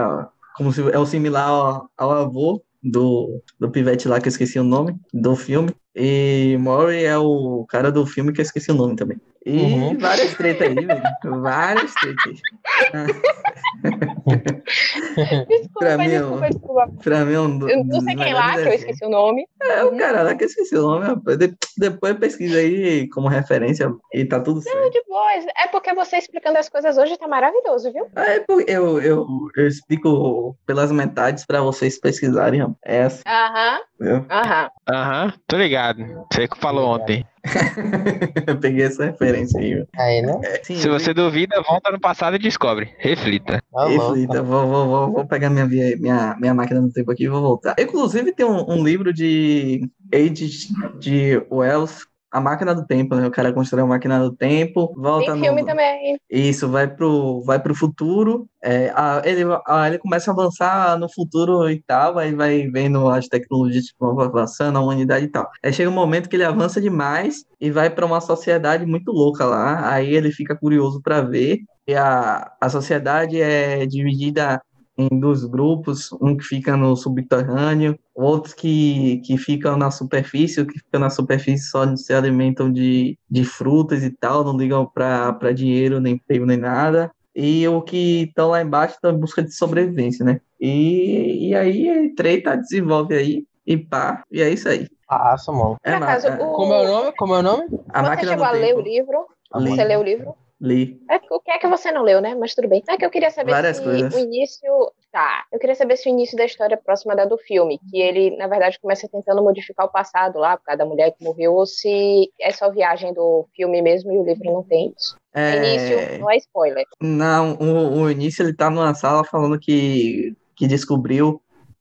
como se, é o similar ao, ao avô do, do pivete lá, que eu esqueci o nome, do filme. E Mori é o cara do filme que eu esqueci o nome também. E Uhum. várias tretas aí, velho. Várias tretas. Desculpa, Pra mim, desculpa, eu- desculpa. Pra mim é um do- Eu não sei quem lá, que eu esqueci o nome. É o cara lá que eu esqueci o nome, rapaz. De- depois pesquisa aí como referência e tá tudo certo. De boas. É porque você explicando as coisas hoje tá maravilhoso, viu? É, pô, eu, eu, eu explico pelas metades pra vocês pesquisarem, rapaz. É assim, Aham, aham. Aham, tô ligado. Você que falou ontem. Eu Peguei essa referência aí. Aí, né? É, sim, Se você duvida, volta no passado e descobre. Reflita. Tá. Reflita, vou, vou, vou, vou pegar minha, minha, minha máquina do tempo aqui e vou voltar. Inclusive, tem um, um livro de Age de Wells, A Máquina do Tempo, né? O cara constrói a máquina do tempo, volta Tem no. filme também. Isso, vai pro, vai pro futuro. É, a- ele, a- ele começa a avançar no futuro e tal, aí vai vendo as tecnologias que vão avançando, a humanidade e tal. Aí chega um momento que ele avança demais e vai para uma sociedade muito louca lá. Aí ele fica curioso para ver. E a, a sociedade é dividida em dois grupos, um que fica no subterrâneo, outros que, que ficam na superfície, o que fica na superfície só se alimentam de, de frutas e tal, não ligam para dinheiro, nem emprego, nem nada. E o que estão lá embaixo estão em busca de sobrevivência, né? E, e aí treta desenvolve aí, e pá, e é isso aí. Passa, mano. É acaso, é- o- Como é o nome? Como é o nome? a Você máquina chegou do a ler tempo. o livro? Li. Você leu o livro? Li. É, o que é que você não leu, né? Mas tudo bem. É que eu queria saber Várias se coisas. o início. Tá. Eu queria saber se o início da história é próxima da do filme. Que ele, na verdade, começa tentando modificar o passado lá, por causa da mulher que morreu, ou se é só viagem do filme mesmo e o livro não tem isso. É, Início, não é spoiler. Não, o, o início ele tá numa sala falando que, que descobriu.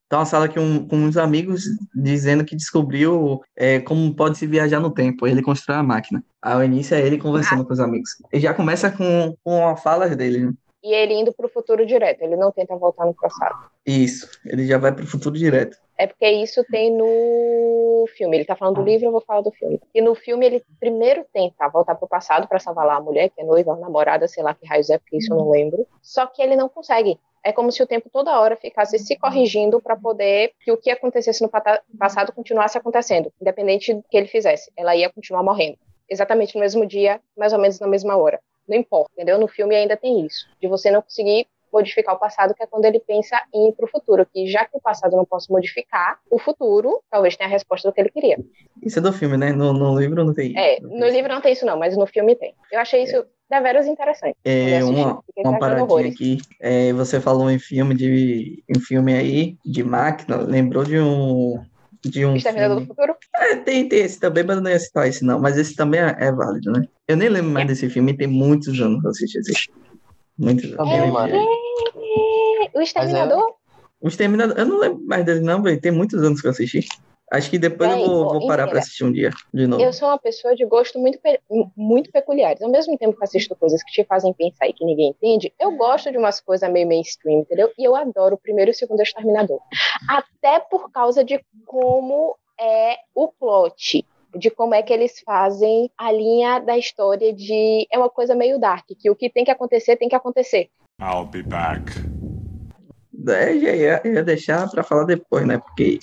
Tá uma sala que um, com uns amigos dizendo que descobriu é, como pode se viajar no tempo. Ele constrói a máquina. Aí o início é ele conversando com os amigos. E já começa com, com a fala dele. né? E ele indo pro futuro direto. Ele não tenta voltar no passado. Isso, ele já vai pro futuro direto. É porque isso tem no filme. Ele tá falando do livro, eu vou falar do filme. E no filme ele primeiro tenta voltar pro passado pra salvar lá a mulher, que é noiva, namorada, sei lá que raios é, porque isso eu não lembro. Só que ele não consegue. É como se o tempo toda hora ficasse se corrigindo pra poder que o que acontecesse no passado continuasse acontecendo, independente do que ele fizesse. Ela ia continuar morrendo. Exatamente no mesmo dia, mais ou menos na mesma hora. Não importa, entendeu? No filme ainda tem isso, de você não conseguir modificar o passado, que é quando ele pensa em ir para o futuro, que já que o passado não posso modificar, o futuro talvez tenha a resposta do que ele queria. Isso é do filme, né? No, no livro não tem. É, não no tem. livro não tem isso não, mas no filme tem. Eu achei isso deveras interessante. É, uma, uma cagando paradinha aqui. É, você falou em filme de em filme aí de máquina, lembrou de um de um Exterminador filme. do Futuro? É, tem, tem esse também, mas eu não ia citar esse não. Mas esse também é, é válido, né? Eu nem lembro mais desse filme, tem muitos anos que eu assisti esse filme. Muitos anos. Eu mano. vi. O Exterminador? O Exterminador, eu não lembro mais dele não, velho. Tem muitos anos que eu assisti. Acho que depois eu Véi, vou, vou parar pra inteira. assistir um dia, de novo. Eu sou uma pessoa de gosto muito, muito peculiares. Ao mesmo tempo que assisto coisas que te fazem pensar e que ninguém entende, eu gosto de umas coisas meio mainstream, entendeu? E eu adoro o primeiro e o segundo Exterminador. Até por causa de como é o plot. De como é que eles fazem a linha da história de. É uma coisa meio dark, que o que tem que acontecer, tem que acontecer. I'll be back. É, já ia, ia deixar pra falar depois, né? Porque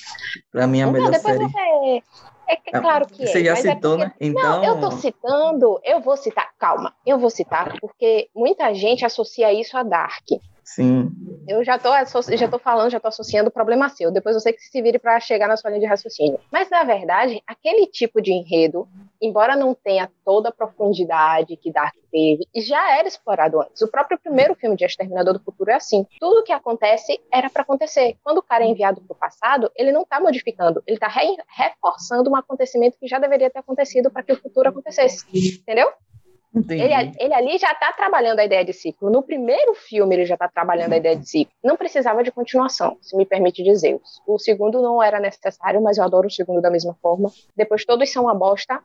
pra mim a Não, melhor depois série. você. É que- Ah, claro que é. Você já mas é citou, porque- né? Então. Não, eu tô citando, eu vou citar, calma, eu vou citar, porque muita gente associa isso a Dark. Sim. Eu já tô, já tô falando, já tô associando o problema seu. Depois você que se vire para chegar na sua linha de raciocínio. Mas, na verdade, aquele tipo de enredo, embora não tenha toda a profundidade que Dark teve, já era explorado antes. O próprio primeiro filme de Exterminador do Futuro é assim. Tudo que acontece era para acontecer. Quando o cara é enviado pro passado, ele não tá modificando, ele tá re- reforçando um acontecimento que já deveria ter acontecido para que o futuro acontecesse. Entendeu? Entendi. Ele, ele ali já está trabalhando a ideia de ciclo. No primeiro filme, ele já está trabalhando a ideia de ciclo. Não precisava de continuação, se me permite dizer. O segundo não era necessário, mas eu adoro o segundo da mesma forma. Depois todos são uma bosta.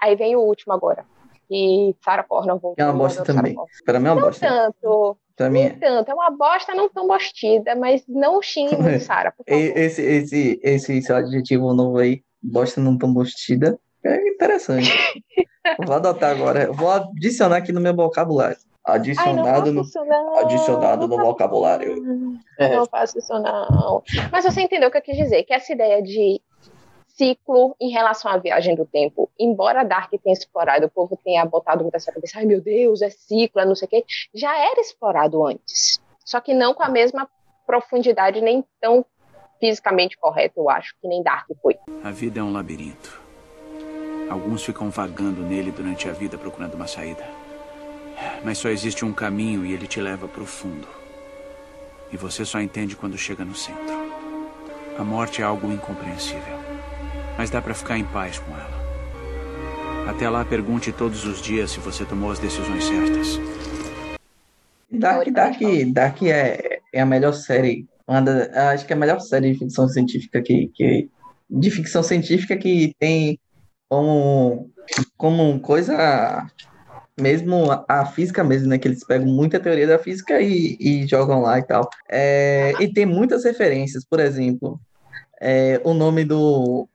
Aí vem o último agora. E Sarah Connor voltou. É uma bosta também. Pra mim é uma Não bosta. tanto, Pra mim, nem tanto. É uma bosta não tão bostida, mas não xingue Sarah, por favor. esse, esse, esse seu adjetivo novo aí, bosta não tão bostida, é interessante. Vou adotar agora. Vou adicionar aqui no meu vocabulário. Ai, não Adicionado faço no. isso não. adicionado no Não faço vocabulário. não. É. Não faço isso, não. Mas você entendeu o que eu quis dizer? Que essa ideia de ciclo em relação à viagem do tempo, embora Dark tenha explorado, o povo tenha botado muito essa cabeça, ai meu Deus, é ciclo, é não sei o quê, já era explorado antes. Só que não com a mesma profundidade, nem tão fisicamente correto, eu acho, que nem Dark foi. A vida é um labirinto. Alguns ficam vagando nele durante a vida procurando uma saída. Mas só existe um caminho e ele te leva para o fundo. E você só entende quando chega no centro. A morte é algo incompreensível. Mas dá para ficar em paz com ela. Até lá, pergunte todos os dias se você tomou as decisões certas. Dark, Dark, Dark é, é a melhor série. Da- acho que é a melhor série de ficção científica que, que de ficção científica que tem como, como coisa mesmo a, física mesmo, né? Que eles pegam muita teoria da física e, e jogam lá e tal. É, e tem muitas referências, por exemplo, é, o nome do,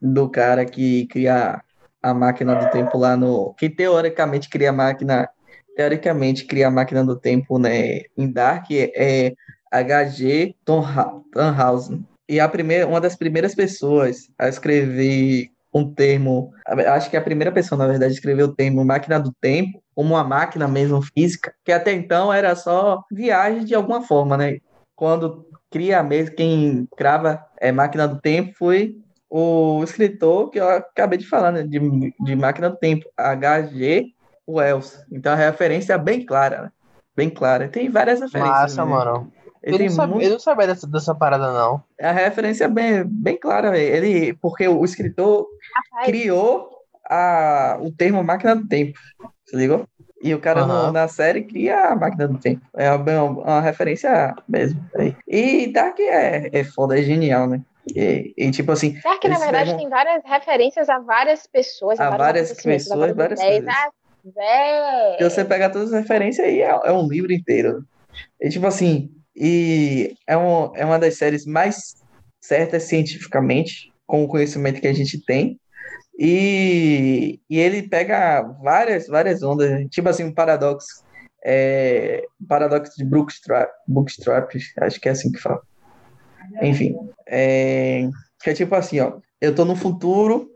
do cara que cria a máquina do tempo lá no. Que teoricamente cria a máquina. Teoricamente cria a máquina do tempo, né? Em Dark é H.G. Tannha- Tannhausen. E a primeira, uma das primeiras pessoas a escrever um termo, acho que a primeira pessoa, na verdade, escreveu o termo máquina do tempo, como uma máquina mesmo física, que até então era só viagem de alguma forma, né? Quando cria mesmo, quem crava é, máquina do tempo foi o escritor que eu acabei de falar, né? De, de máquina do tempo, H.G. Wells. Então a referência é bem clara, né? Bem clara. Tem várias referências. Massa, né? mano. Ele Eu não, sabia, muito- eu não sabia dessa, dessa parada, não. A referência é bem, bem clara, velho. Ele, porque o escritor Rapaz, criou a, o termo máquina do tempo, se ligou? E o cara no- Aham. na série cria a máquina do tempo. É uma, uma referência mesmo. aí. E Dark é, é foda, é genial, né? E, e, tipo assim, Dark, na eles verdade, pegam- tem várias referências a várias pessoas, A a várias a pessoas, várias ideias. coisas. Ah, véi. você pegar todas as referências aí, é, é um livro inteiro. E tipo assim, e é, um, é uma das séries mais certas cientificamente, com o conhecimento que a gente tem. E, e ele pega várias, várias ondas, tipo assim, um paradoxo. É, paradoxo de Bookstrap, Bookstrap, acho que é assim que fala. Enfim, é, que é tipo assim, ó, eu tô no futuro,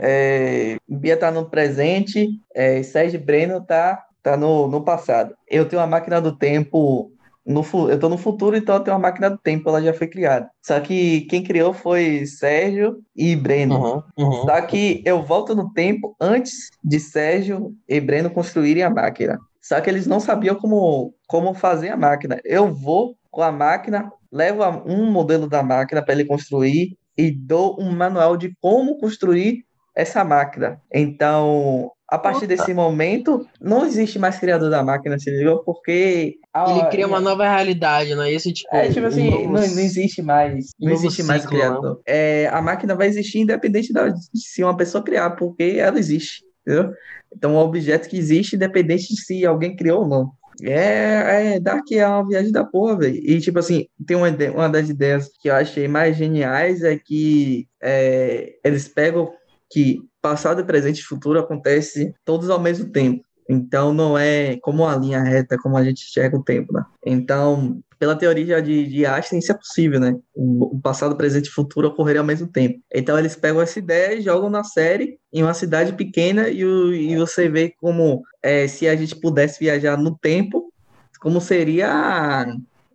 é, Bia tá no presente, é, Sérgio Breno tá, tá no, no passado. Eu tenho uma máquina do tempo, no, eu tô no futuro, então eu tenho uma máquina do tempo, ela já foi criada. Só que quem criou foi Sérgio e Breno. Uhum, uhum. Só que eu volto no tempo antes de Sérgio e Breno construírem a máquina. Só que eles não sabiam como, como fazer a máquina. Eu vou com a máquina, levo um modelo da máquina para ele construir e dou um manual de como construir essa máquina. Então, a partir Puta. desse momento, não existe mais criador da máquina, se ligou? Porque. a- Ele cria uma nova realidade, não é isso? Tipo, é, tipo assim, um não, novo- não existe mais. Não novo existe mais ciclo, né? criador. É, a máquina vai existir independente da, de se uma pessoa criar, porque ela existe. Entendeu? Então, o objeto que existe, independente de se alguém criou ou não. É, é Dark é uma viagem da porra, velho. E, tipo assim, tem uma, uma das ideias que eu achei mais geniais é que é, eles pegam que passado, presente e futuro acontece todos ao mesmo tempo. Então não é como uma linha reta, como a gente enxerga o tempo, né? Então, pela teoria de, de Einstein, isso é possível, né? O, passado, presente e futuro ocorrerem ao mesmo tempo. Então eles pegam essa ideia e jogam na série em uma cidade pequena e, o- e você vê como é, se a gente pudesse viajar no tempo, como seria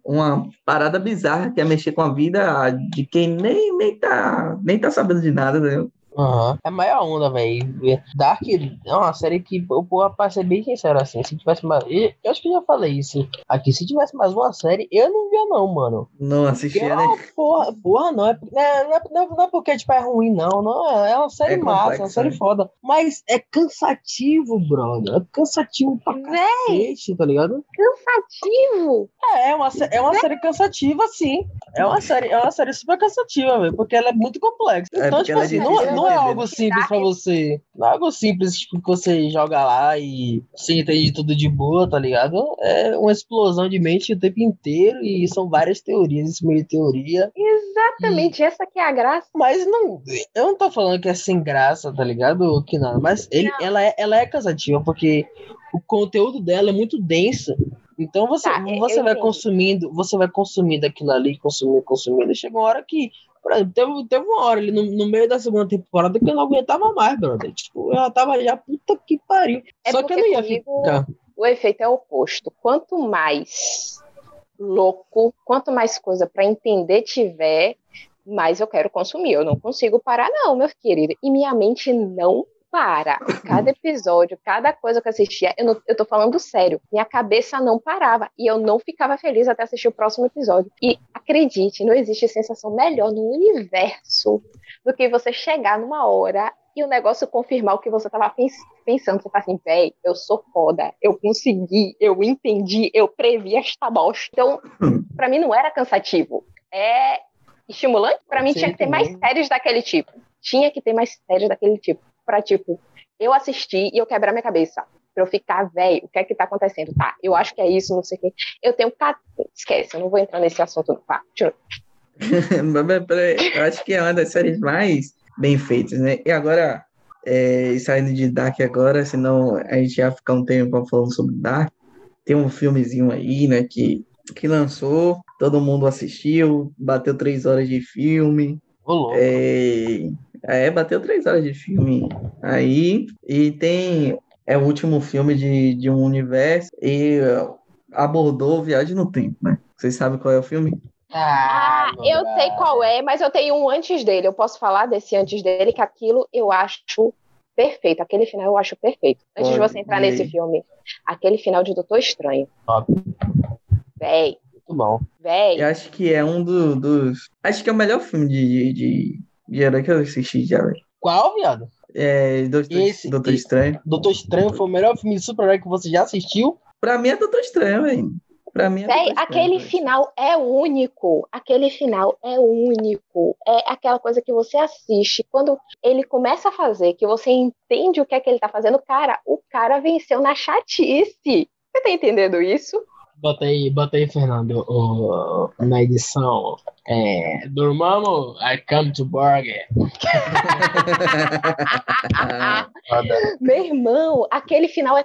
uma parada bizarra que é mexer com a vida de quem nem, nem, tá, nem tá sabendo de nada, né? Aham. É a maior onda, velho. Dark é uma série que, eu vou pra ser bem sincero assim, se tivesse mais. Eu eu acho que eu já falei isso aqui. Se tivesse mais uma série, eu não via, não, mano. Não assistia, né? porra, porra, não. É, não, é, não, é, não é- não é porque tipo, é ruim, não. não é, é uma série É massa, é uma complexo, série né? foda. Mas é cansativo, brother. É cansativo pra Véi, cacete, tá ligado? cansativo. É, é uma, é uma série cansativa, sim. É uma série, é uma série super cansativa, velho, porque ela é muito complexa. Então, tipo é assim, não, não é algo simples pra você. Não é algo simples tipo, que você joga lá e você entende tudo de boa, tá ligado? É uma explosão de mente o tempo inteiro e são várias teorias, esse meio teoria. Exatamente, essa que é a graça. Mas não, eu não tô falando que é sem graça, tá ligado? Que nada, mas ele, Não. ela, é, ela é cansativa porque o conteúdo dela é muito denso. Então você, Tá, eu- você vai entendo. consumindo, você vai consumindo aquilo ali, consumindo, consumindo. e Chega uma hora que, por exemplo, teve, teve uma hora ali no, no meio da segunda temporada que eu não aguentava mais, brother. Tipo, eu já tava já, puta que pariu. É Só que eu não ia comigo- ficar. O efeito é o oposto. Quanto mais louco, quanto mais coisa para entender tiver, mais eu quero consumir. Eu não consigo parar, não, meu querido. E minha mente não para. Cada episódio, cada coisa que eu assistia, eu, não, eu tô falando sério, minha cabeça não parava e eu não ficava feliz até assistir o próximo episódio. E acredite, não existe sensação melhor no universo do que você chegar numa hora e o negócio confirmar o que você tava pensando. Você fala assim, véi, eu sou foda, eu consegui, eu entendi, eu previ esta bosta. Então, para mim não era cansativo. É estimulante. Para mim Sim, tinha que ter mais séries daquele tipo. Tinha que ter mais séries daquele tipo. Pra, tipo, eu assistir e eu quebrar minha cabeça. Pra eu ficar, velho, o que é que tá acontecendo? Tá, eu acho que é isso, não sei o quê. Eu tenho. Esquece, eu não vou entrar nesse assunto. Tá, eu acho que é uma das séries mais bem feitas, né? E agora, é, saindo de Dark agora, senão a gente ia ficar um tempo falando sobre Dark. Tem um filmezinho aí, né, que, que lançou, todo mundo assistiu, bateu três horas de filme. Olô. É, é, bateu três horas de filme aí. E tem. É o último filme de, de um universo e abordou Viagem no Tempo, né? Vocês sabem qual é o filme? Ah, ah eu sei qual é, mas eu tenho um antes dele. Eu posso falar desse antes dele, que aquilo eu acho perfeito. Aquele final eu acho perfeito. Antes Pode de você entrar nesse filme, aquele final de Doutor Estranho. Top. Véi. Muito bom. Véi. Eu acho que é um do, dos. Acho que é o melhor filme de, de, de herói que eu assisti já, velho. Qual, viado? É, Doutor, esse, Doutor Estranho. Doutor Estranho foi o melhor filme de super-herói que você já assistiu? Pra mim é Doutor Estranho, velho. Pra mim é Véi, aquele final é único. Aquele final é único. É aquela coisa que você assiste. Quando ele começa a fazer, que você entende o que é que ele tá fazendo, cara, o cara venceu na chatice. Você tá entendendo isso? Bota aí, bota aí, Fernando, o, na edição. É, Dormamos, I come to burger. Meu irmão, aquele final é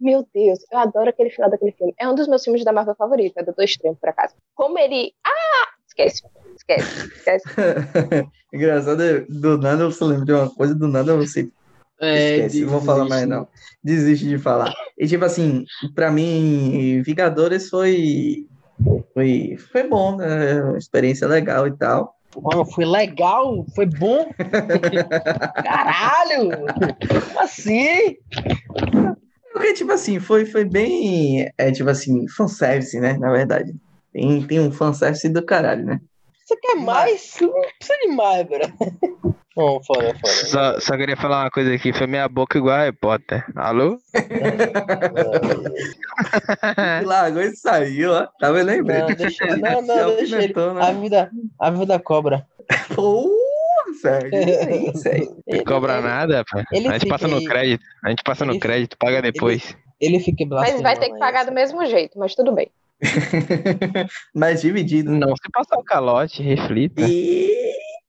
meu Deus, eu adoro aquele final daquele filme. É um dos meus filmes da Marvel favorito, é do Doutor Estranho, por acaso. Como ele. Ah! Esquece. Esquece. Esquece. Engraçado, do nada você lembra de uma coisa, do nada você. É, Esquece, não vou falar mais não. Desiste de falar. E tipo assim, pra mim, Vingadores foi. Foi, foi bom, né? Uma experiência legal e tal. Mano, foi legal, foi bom. Caralho! Como assim? Porque, tipo assim, foi, foi bem. É, tipo assim, fanservice, né? Na verdade. Tem, tem um fanservice do caralho, né? Você quer mais? Não precisa de mais, bro. Bom, foda, foda. Só, só queria falar uma coisa aqui, foi minha boca igual a Harry Potter. Alô? Largou e saiu, ó. Tava lembrando. Não, deixa, não, não, deixa ele. Né? A vida, a vida cobra. Pô, sério. Não cobra nada, pô. a gente passa no crédito. A gente passa no crédito, paga depois. Ele, ele fica Mas vai ter que pagar do mesmo jeito, mas tudo bem. mas dividido. Não, se passar o calote, reflita. E...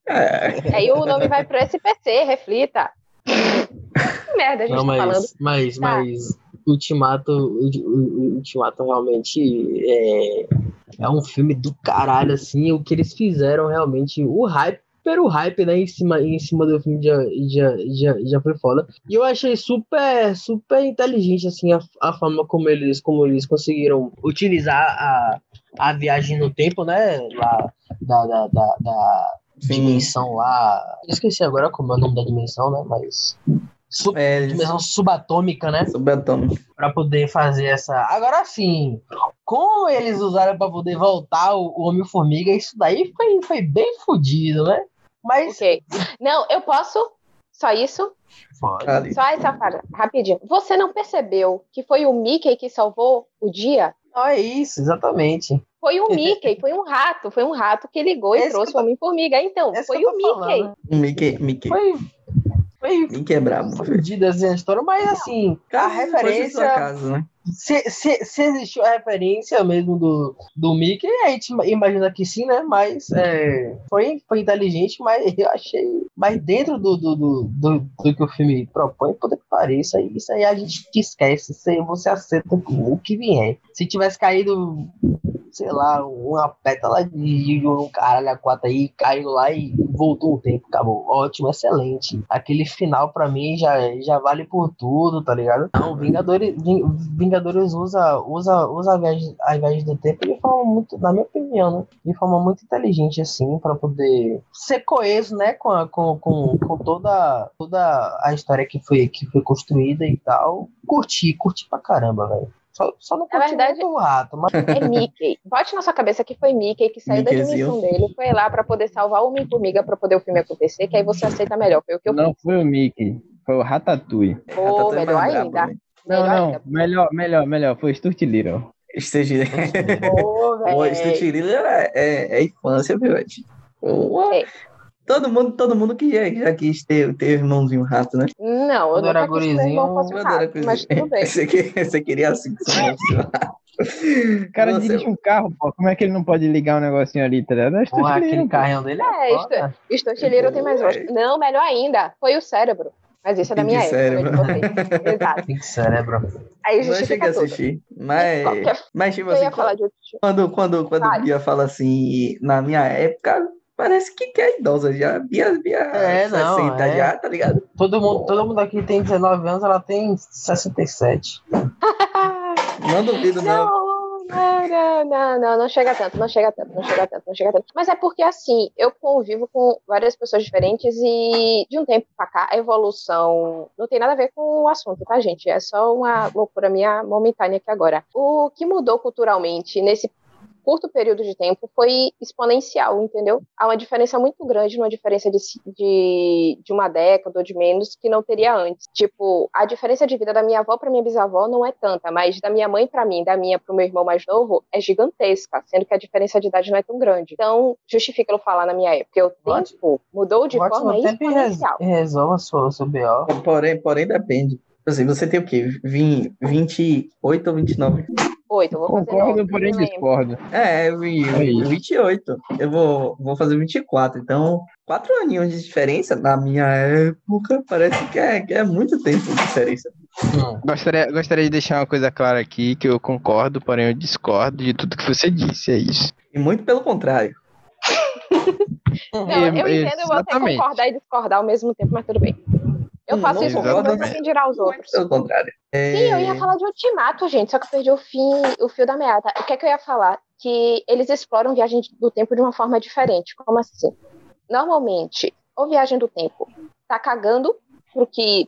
É. Aí o nome vai pro SPC, reflita. Que merda, a gente Não, tá mas, falando. Mas, tá. mas Ultimato, Ultimato realmente é, é um filme do caralho, assim, o que eles fizeram realmente, o hype pelo hype, né, em cima, em cima do filme já, já, já, já foi foda. E eu achei super, super inteligente, assim, a, a forma como eles, como eles conseguiram utilizar a, a viagem no tempo, né, lá da, da, da, da dimensão lá. Esqueci agora como é o nome da dimensão, né, mas... Sub, é, dimensão subatômica, né? Subatômica. Pra poder fazer essa. Agora sim, como eles usaram para poder voltar o, o Homem-Formiga, isso daí foi, foi bem fodido, né? Mas. Ok. Não, eu posso. Só isso? Pode. Só essa frase, rapidinho. Você não percebeu que foi o Mickey que salvou o dia? Não, é isso, exatamente. Foi o Mickey, foi um rato, foi um rato que ligou Esse e trouxe o Homem-Formiga. Então, foi o Mickey. Mickey. Mickey. Foi, foi Mickey é brabo. Fodida assim, a história, mas assim, a referência. Casa, né? Se, se, se existiu a referência mesmo do, do Mickey, a gente imagina que sim, né? Mas é, foi, foi inteligente, mas eu achei. Mas dentro do, do, do, do, do que o filme propõe, poder que pareça, isso aí a gente esquece. Aí você aceita o que vier. Se tivesse caído, sei lá, uma pétala de um caralho a quatro aí, caiu lá e voltou o tempo, acabou. Ótimo, excelente. Aquele final, pra mim, já, já vale por tudo, tá ligado? Não, Vingadores. Vingadores Vingadores usa, usa, usa a, viagem, a viagem do tempo de forma muito, na minha opinião, né? De forma muito inteligente, assim, para poder ser coeso, né? Com, a, com, com, com toda, toda a história que foi, que foi construída e tal. Curti, curti pra caramba, velho. Só, só não curti verdade- muito o rato, mas É Mickey. Bote na sua cabeça que foi Mickey que saiu da Mickeyzinho. dimensão dele, foi lá pra poder salvar o Homem-Formiga pra poder o filme acontecer, que aí você aceita melhor. Foi o que eu Não foi o Mickey, foi o Ratatouille. Pô, Ratatouille é melhor ainda. brabo, né? Não, Melhor não, ainda. melhor, melhor, melhor, foi Stuart Little. Esteja... Pô, Pô, velho. Stuart é, é, é infância? Pô, É. Todo mundo, todo mundo que já, já quis ter, ter irmãozinho rato, né? Não, eu irmão gurizinho, um era rato, mas tudo bem. Você queria, você queria assim que você O cara Você- dirige um carro, pô. Como é que ele não pode ligar um negocinho ali, tá ligado? É Stuart porra, Little, aquele carrinho dele É, é. Stuart Little tem mais gosto. Não, melhor ainda, foi o cérebro. Mas isso é da minha época, cérebro. não. Exato. Tem que cérebro. Aí Não cheguei a assistir. Mas, Qualquer- mas tipo Eu assim, ia falar de outro filme. quando, quando, quando Fale. Bia fala assim, na minha época, parece que, que é idosa já. Bia, Bia É, não, 60 é. já, tá ligado? Todo mundo, todo mundo aqui tem 19 anos, ela tem 67. Não duvido, não. Não, não, não, não, não chega tanto, não chega tanto, não chega tanto, não chega tanto. Mas é porque assim, eu convivo com várias pessoas diferentes e de um tempo pra cá a evolução não tem nada a ver com o assunto, tá, gente? É só uma loucura minha momentânea aqui agora. O que mudou culturalmente nesse curto período de tempo foi exponencial, entendeu? Há uma diferença muito grande numa diferença de, de, de uma década ou de menos que não teria antes. Tipo, a diferença de vida da minha avó para minha bisavó não é tanta, mas da minha mãe para mim, da minha para o meu irmão mais novo, é gigantesca, sendo que a diferença de idade não é tão grande. Então, justifica eu falar na minha época, porque o Ótimo. tempo mudou de Ótimo forma e res- exponencial. e resolva seu, seu BO. Porém, porém depende. Assim, você tem o quê? Vim- 28 ou 29? Oito, eu vou fazer Concordo, nove, porém não lembro. discordo. É, eu É isso. 28. Eu vou, vou fazer 24. Então, quatro aninhos de diferença na minha época parece que é, que é muito tempo de diferença. Hum. Gostaria, gostaria de deixar uma coisa clara aqui, que eu concordo, porém eu discordo de tudo que você disse, é isso. E muito pelo contrário. Não, É, eu é, entendo você exatamente. concordar e discordar ao mesmo tempo, mas tudo bem. Eu faço não isso concordo, você assim dirá os outros. Pelo contrário. É, Sim, eu ia falar de Ultimato, gente, só que eu perdi o fim, o fio da meada. O que é que eu ia falar? Que eles exploram viagem do tempo de uma forma diferente. Como assim? Normalmente, o viagem do tempo tá cagando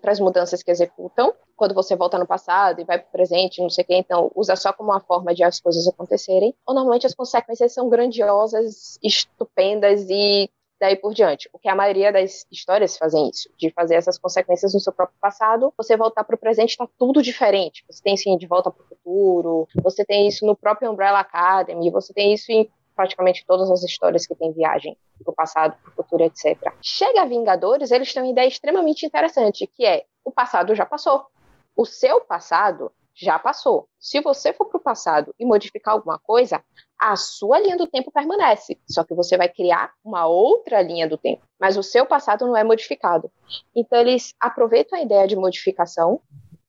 para as mudanças que executam. Quando você volta no passado e vai para o presente, não sei o que, então usa só como uma forma de as coisas acontecerem. Ou normalmente as consequências são grandiosas, estupendas e daí por diante. O que a maioria das histórias fazem isso, de fazer essas consequências no seu próprio passado, você voltar para o presente está tudo diferente. Você tem sim de volta para o futuro, você tem isso no próprio Umbrella Academy, você tem isso em praticamente todas as histórias que tem viagem para o passado, para o futuro, etc. Chega a Vingadores, eles têm uma ideia extremamente interessante, que é o passado já passou. O seu passado já passou. Se você for para o passado e modificar alguma coisa, a sua linha do tempo permanece. Só que você vai criar uma outra linha do tempo. Mas o seu passado não é modificado. Então eles aproveitam a ideia de modificação,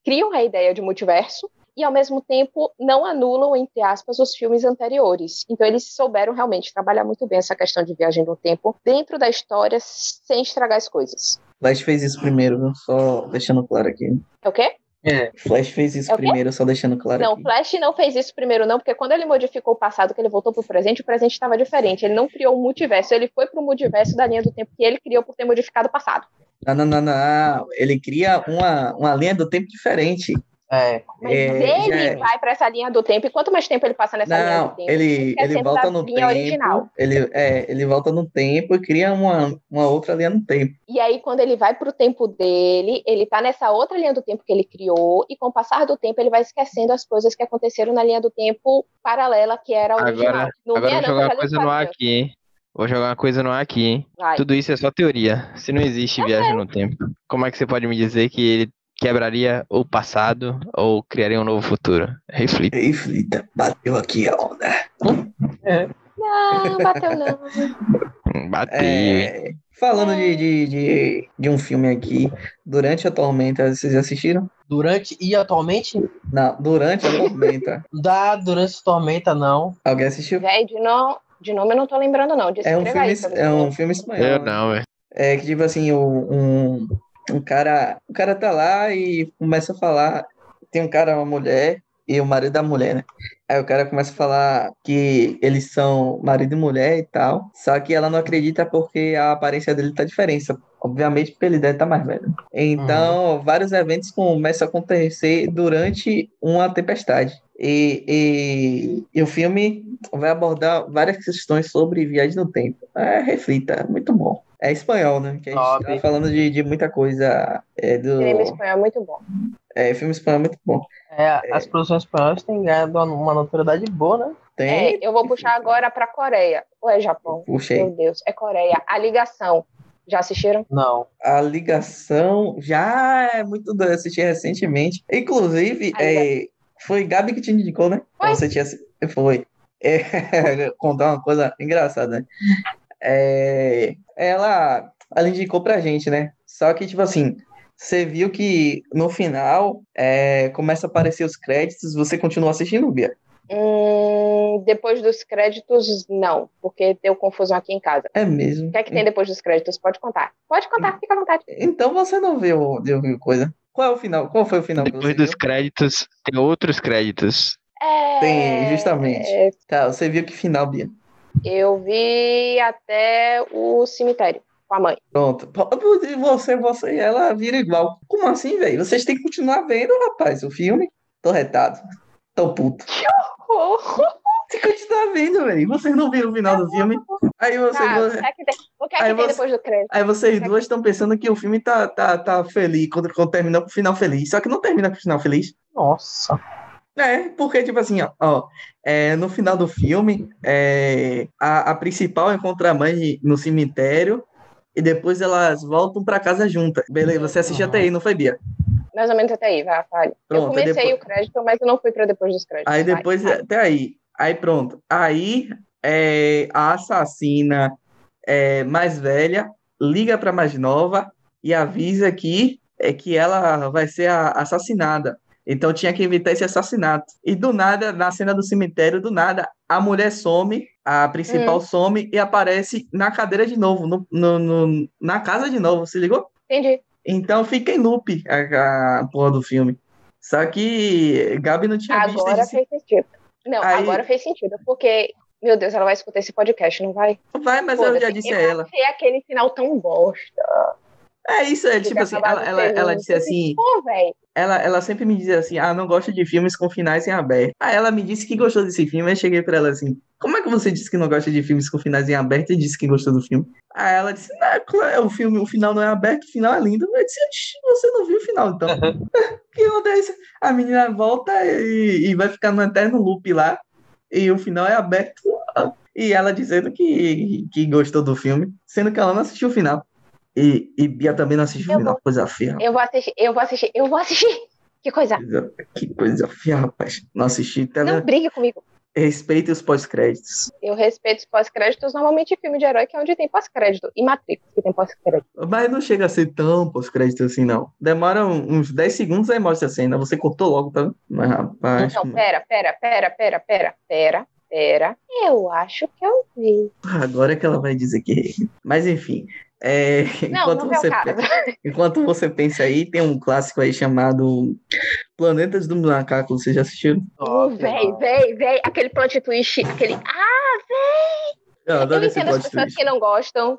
criam a ideia de multiverso e ao mesmo tempo não anulam, entre aspas, os filmes anteriores. Então eles souberam realmente trabalhar muito bem essa questão de viagem no tempo dentro da história sem estragar as coisas. Flash fez isso primeiro, viu? só deixando claro aqui. É o quê? É, Flash fez isso É o primeiro, só deixando claro Não, aqui. Flash não fez isso primeiro, não, porque quando ele modificou o passado, que ele voltou pro presente, o presente estava diferente. Ele não criou um multiverso, ele foi pro multiverso da linha do tempo que ele criou por ter modificado o passado. Não, não, não, não. Ele cria uma, uma linha do tempo diferente. É. Mas É, ele é. vai pra essa linha do tempo, e quanto mais tempo ele passa nessa linha Não, do tempo, ele, quer ele ser volta no linha tempo. original. Ele, é, ele volta no tempo e cria uma, uma outra linha no tempo. E aí, quando ele vai pro tempo dele, ele tá nessa outra linha do tempo que ele criou, e com o passar do tempo, ele vai esquecendo as coisas que aconteceram na linha do tempo paralela, que era a original. Agora, Não agora vou não, jogar uma coisa no ar aqui, hein? Vou jogar uma coisa no ar aqui, hein? Vai. Tudo isso é só teoria. Se não existe viagem no tempo, como é que você pode me dizer que ele quebraria o passado ou criaria um novo futuro? Reflita. Reflita, bateu aqui a onda. Não, bateu não. Bateu. É, falando de, de, de, de um filme aqui, Durante a Tormenta, vocês assistiram? Durante e atualmente? Não, Durante a Tormenta. Da Durante a Tormenta, não. Alguém assistiu? Véi, de, no... de nome eu não tô lembrando, não. É um filme, é um filme espanhol. Eu né? não, velho. É que, tipo assim, um, um cara, o cara tá lá e começa a falar. Tem um cara, uma mulher, e o marido da mulher, né? Aí o cara começa a falar que eles são marido e mulher e tal. Só que ela não acredita porque a aparência dele tá diferente. Obviamente, porque ele deve estar mais velho. Então, uhum. vários eventos começam a acontecer durante uma tempestade. E, e, e, o filme vai abordar várias questões sobre viagem no tempo. É, reflita, muito bom. É espanhol, né? Que a gente tá falando de, de muita coisa. É, do... Filme espanhol é muito bom. É, filme espanhol é muito bom. É, as produções espanholas têm ganhado uma notoriedade boa, né? Tem. É, eu vou puxar agora pra Coreia. Ou é Japão? Puxei. Meu Deus, é Coreia. A Ligação. Já assistiram? Não. A Ligação já é muito doido. Assisti recentemente. Inclusive, é, foi Gabi que te indicou, né? Foi. Você tinha. Foi. É, contar uma coisa engraçada, né? É, ela, ela indicou pra gente, né? Só que, tipo assim, você viu que no final é, começa a aparecer os créditos, você continua assistindo, Bia? Hum, depois dos créditos, não, porque deu confusão aqui em casa. É mesmo? O que é que tem depois dos créditos? Pode contar. Pode contar, fica à vontade. Então você não viu, viu coisa. Qual é o final? Qual foi o final? Depois dos viu? créditos, tem outros créditos. É... Tem, justamente. Tá, você viu que final, Bia? Eu vi até o cemitério com a mãe. Pronto. Você, você e ela vira igual. Como assim, velho? Vocês têm que continuar vendo, rapaz, o filme. Tô retado. Tô puto. Que horror! Você continua vendo, velho. Vocês não viram o final do filme? Aí você. Ah, o que é que tem, o que é que Aí tem você- depois do crédito? Aí vocês duas estão pensando que o filme tá, tá, tá feliz, quando, quando termina com o final feliz. Só que não termina com o final feliz. Nossa. É, porque, tipo assim, ó, ó, é, no final do filme, é, a, a principal encontra a mãe no cemitério e depois elas voltam pra casa juntas. Beleza, você assistiu até aí, não foi, Bia? Mais ou menos até aí, vai, fale. Eu Pronto, aí comecei depois- o crédito, mas eu não fui pra depois dos créditos. Aí vai, depois, vai. até aí. Aí pronto. Aí é, a assassina é, mais velha liga pra mais nova e avisa que, é, que ela vai ser assassinada. Então tinha que evitar esse assassinato. E do nada, na cena do cemitério, do nada, a mulher some, a principal some e aparece na cadeira de novo, no, no- no- na casa de novo, se ligou? Entendi. Então fica em loop a, a porra do filme. Só que Gabi não tinha visto Agora esse fez sentido. Não, Aí- agora fez sentido, porque, meu Deus, ela vai escutar esse podcast, não vai? Vai, mas eu já disse a ela. achei aquele final tão bosta. É isso, é tipo assim, ela, ela, ela disse assim, Pô, velho. ela, ela sempre me dizia assim, ah, não gosto de filmes com finais em aberto. Aí ela me disse que gostou desse filme, aí eu cheguei pra ela assim, como é que você disse que não gosta de filmes com finais em aberto e disse que gostou do filme? Aí ela disse, não, claro, o filme, o final não é aberto, o final é lindo. Eu disse, "Oxi, você não viu o final, então. que onda é isso? A menina volta e, e vai ficar no eterno loop lá, e o final é aberto. E ela dizendo que, que gostou do filme, sendo que ela não assistiu o final. E, e Bia também não assistiu Eu final, coisa feia. Eu vou assistir, eu vou assistir, eu vou assistir. Que coisa. Que coisa feia, rapaz. Não assisti. Tá Não vendo? brigue comigo. Respeite os pós-créditos. Eu respeito os pós-créditos, normalmente filme de herói que é onde tem pós-crédito. E Matrix, que tem pós-crédito. Mas não chega a ser tão pós-crédito assim, não. Demora uns 10 segundos aí mostra a cena. Você cortou logo, tá? Mas, rapaz. Não, pera, pera, pera, pera, pera, pera, pera. Eu acho que eu vi. Agora é que ela vai dizer que. Mas enfim. É, Não, enquanto, não você, enquanto você pensa aí, tem um clássico aí chamado Planetas do Macaco. Você já assistiu? Oh, véi, véi, véi, aquele plot twist, aquele. Ah, Eu eu entendo as pessoas twist. que não gostam.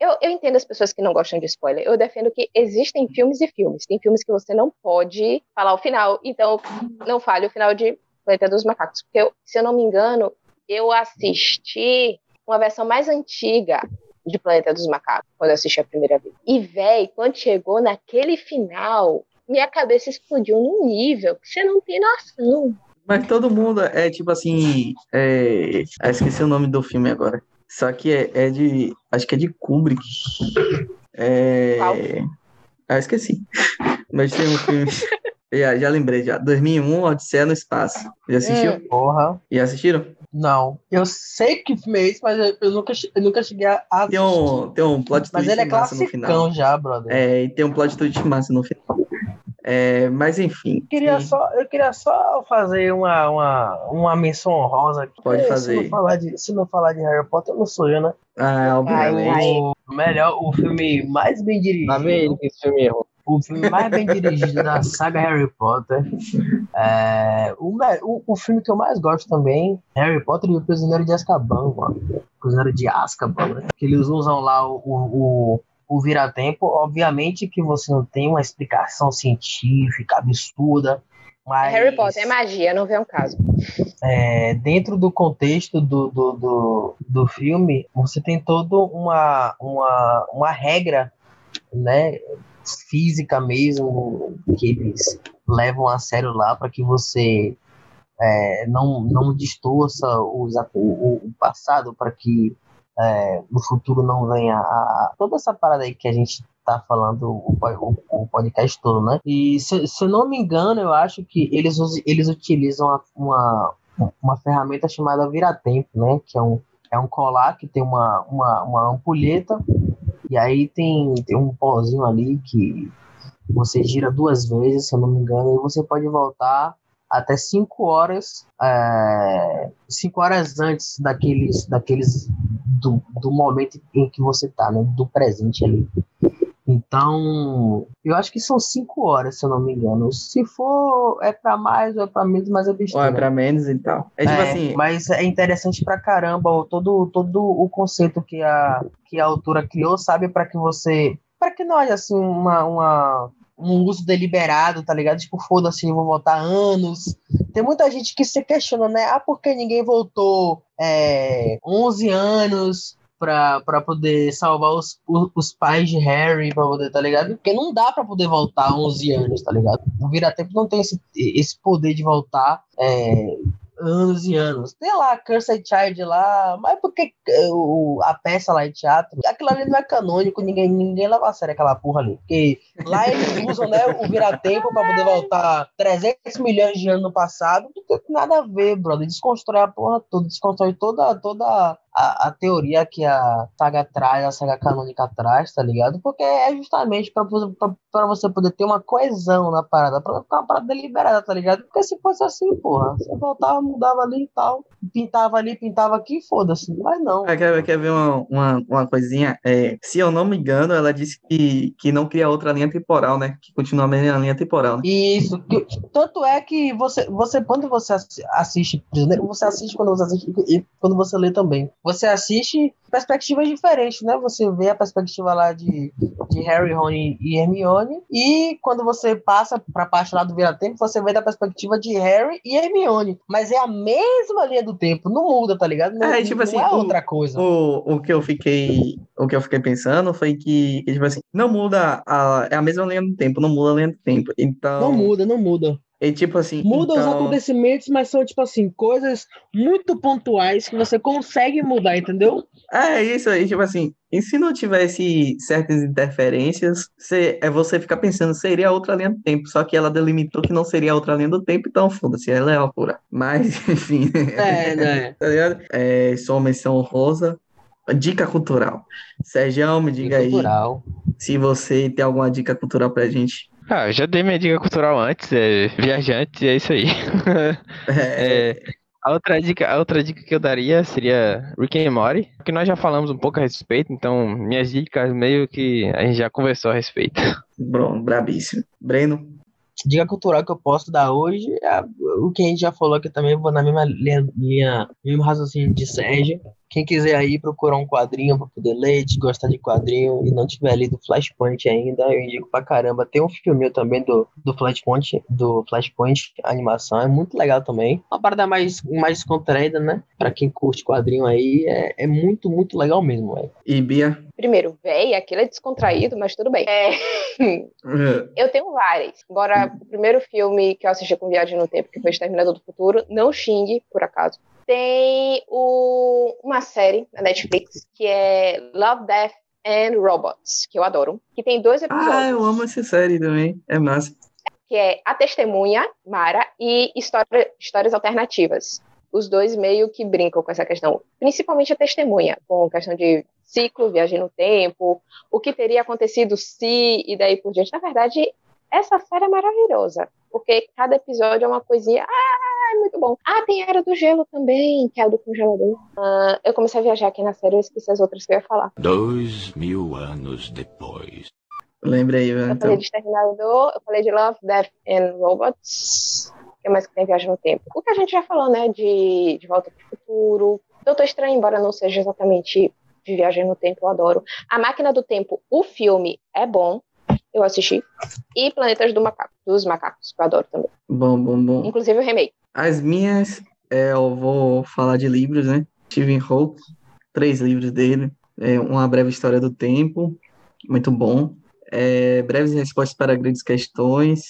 Eu, eu entendo as pessoas que não gostam de spoiler. Eu defendo que existem filmes e filmes. Tem filmes que você não pode falar o final. Então, não fale o final de Planeta dos Macacos. Porque, eu- se eu não me engano, eu assisti uma versão mais antiga de Planeta dos Macacos, quando eu assisti a primeira vez. E, véi, quando chegou naquele final, minha cabeça explodiu num nível que você não tem noção. Mas todo mundo é tipo assim. É... Ah, esqueci o nome do filme agora. Só que é, é de. Acho que é de Kubrick. É. Ah, esqueci. Mas tem um filme. Já, já lembrei já. 2001, Odisseia no Espaço. Já assistiu? Hum. Porra. Já assistiram? Não. Eu sei que filme é esse, mas eu, eu nunca, eu nunca cheguei a assistir. Tem um, tem um plot Mas twist ele é massa no final. classicão já, brother. É, e tem um plot twist massa no final. É, mas enfim. Eu queria, sim, só, eu queria só fazer uma, uma, uma menção honrosa aqui. Pode Se fazer. não, falar de, se não falar de Harry Potter, eu não sou eu, né? Ah, obviamente. O melhor, o filme mais bem dirigido. Lá vem esse filme erro. O filme mais bem dirigido da saga Harry Potter. É, o, o, o, filme que eu mais gosto também, Harry Potter e o Prisioneiro de Azkaban, mano. Prisioneiro de Azkaban, né? Que eles usam lá o, o, o vira-tempo. Obviamente que você não tem uma explicação científica absurda, mas, Harry Potter é magia, não vê um caso. É, dentro do contexto do, do, do, do, filme, você tem toda uma, uma, uma regra né, física mesmo que eles levam a sério lá para que você é, não, não distorça os, o, o passado para que é, no futuro não venha a, toda essa parada aí que a gente tá falando o, o, o podcast todo, né? E se, se eu não me engano, eu acho que eles, eles utilizam uma, uma ferramenta chamada vira-tempo, né? Que é um, é um colar que tem uma, uma, uma ampulheta e aí tem, tem um pozinho ali que você gira duas vezes, se eu não me engano, e você pode voltar até 5 horas, é, cinco horas antes daqueles, daqueles do, do momento em que você tá, né, do presente ali. Então, eu acho que são 5 horas, se eu não me engano. Se for, é para mais ou é para menos, mas é besteira. Ou é para menos, então. É tipo é, assim. Mas é interessante pra caramba todo, todo o conceito que a, que a autora criou, sabe? para que você. para que não haja assim uma, uma um uso deliberado, tá ligado? Tipo, foda-se, vou voltar anos. Tem muita gente que se questiona, né? Ah, por que ninguém voltou é, 11 anos pra, poder salvar os, os pais de Harry, pra poder, tá ligado? Porque não dá pra poder voltar 11 anos, tá ligado? O Vira-Tempo não tem esse, esse poder de voltar é, anos e anos. Tem lá Cursed Child lá, mas por que o, a peça lá em teatro? Aquilo ali não é canônico, ninguém, ninguém leva a sério aquela porra ali. Porque lá eles usam né, o vira-tempo pra poder voltar 300 milhões de anos no passado. Não tem nada a ver, brother. Desconstrói a porra toda, desconstrói toda, toda a, a, teoria que a saga traz, a saga canônica traz, tá ligado? Porque é justamente pra você poder ter uma coesão na parada, pra ficar uma parada deliberada, tá ligado? Porque se fosse assim, porra, você voltava, mudava ali e tal, pintava ali, pintava aqui, foda-se. Mas não. É, quer, quer ver uma, uma, uma coisinha? É, se eu não me engano, ela disse que, que não cria outra linha temporal, né? Que continua a mesma linha temporal. Né? Isso. Tanto é que você, você quando você assiste Prisioneiro, você assiste quando você assiste e quando você lê também você assiste perspectivas diferentes, né? Você vê a perspectiva lá de, de Harry, Rony e Hermione, e quando você passa para a parte lá do Vira-Tempo, você vê da perspectiva de Harry e Hermione. Mas é a mesma linha do tempo, não muda, tá ligado? Não, é, tipo assim, é o, outra coisa. O, o que eu fiquei. O que eu fiquei pensando foi que, que tipo assim, não muda a, é a mesma linha do tempo, não muda a linha do tempo. Então. Não muda, não muda. E tipo assim. Muda então... os acontecimentos, mas são, tipo assim, coisas muito pontuais que você consegue mudar, entendeu? É isso aí, tipo assim. E se não tivesse certas interferências, você, é você ficar pensando, seria outra linha do tempo. Só que ela delimitou que não seria outra linha do tempo, então foda-se, ela é altura. Mas, enfim. É, né? tá ligado? É, sua menção rosa. Dica cultural. Sérgio, me diga dica aí. Cultural. Se você tem alguma dica cultural pra gente. Ah, eu já dei minha dica cultural antes, é viajante, é isso aí. é, a, outra dica, a outra dica que eu daria seria Rick and Morty, que nós já falamos um pouco a respeito, então minhas dicas meio que a gente já conversou a respeito. Bom, brabíssimo. Breno? Dica cultural que eu posso dar hoje é o que a gente já falou aqui também, vou na mesma linha, linha mesmo raciocínio de Sérgio, quem quiser aí procurar um quadrinho para poder ler, de gostar de quadrinho e não tiver lido Flashpoint ainda, eu indico pra caramba. Tem um filme também do, do Flashpoint, do Flashpoint, animação, é muito legal também. Uma parada mais, mais descontraída, né? Pra quem curte quadrinho aí, é, é muito, muito legal mesmo, velho. E Bia? Primeiro, véi, aquilo é descontraído, mas tudo bem. É... eu tenho várias. Embora o primeiro filme que eu assisti com Viagem no Tempo, que foi Exterminador do Futuro, não xingue, por acaso tem o, uma série na Netflix que é Love, Death and Robots, que eu adoro, que tem dois episódios. Ah, eu amo essa série também, é massa. Que é A Testemunha, Mara, e História, Histórias Alternativas. Os dois meio que brincam com essa questão, principalmente a Testemunha, com a questão de ciclo, viagem no tempo, o que teria acontecido se, e daí por diante. Na verdade, essa série é maravilhosa, porque cada episódio é uma coisinha. Ah, é muito bom. Ah, tem a Era do Gelo também, que é a do congelador. Uh, eu comecei a viajar aqui na série, eu esqueci as outras que eu ia falar. Dois mil anos depois. Lembre aí, Eu então. falei de Exterminador, eu falei de Love, Death and Robots. O que mais que tem Viagem no Tempo? O que a gente já falou, né? De, de Volta para o Futuro. Doutor Estranho, embora não seja exatamente de Viagem no Tempo, eu adoro. A Máquina do Tempo, o filme é bom. Eu assisti. E Planetas do Macaco, dos Macacos, que eu adoro também. Bom, bom, bom. Inclusive o remake. As minhas, é, eu vou falar de livros, né? Stephen Hawking, três livros dele. É, Uma Breve História do Tempo, muito bom. É, Breves Respostas para Grandes Questões.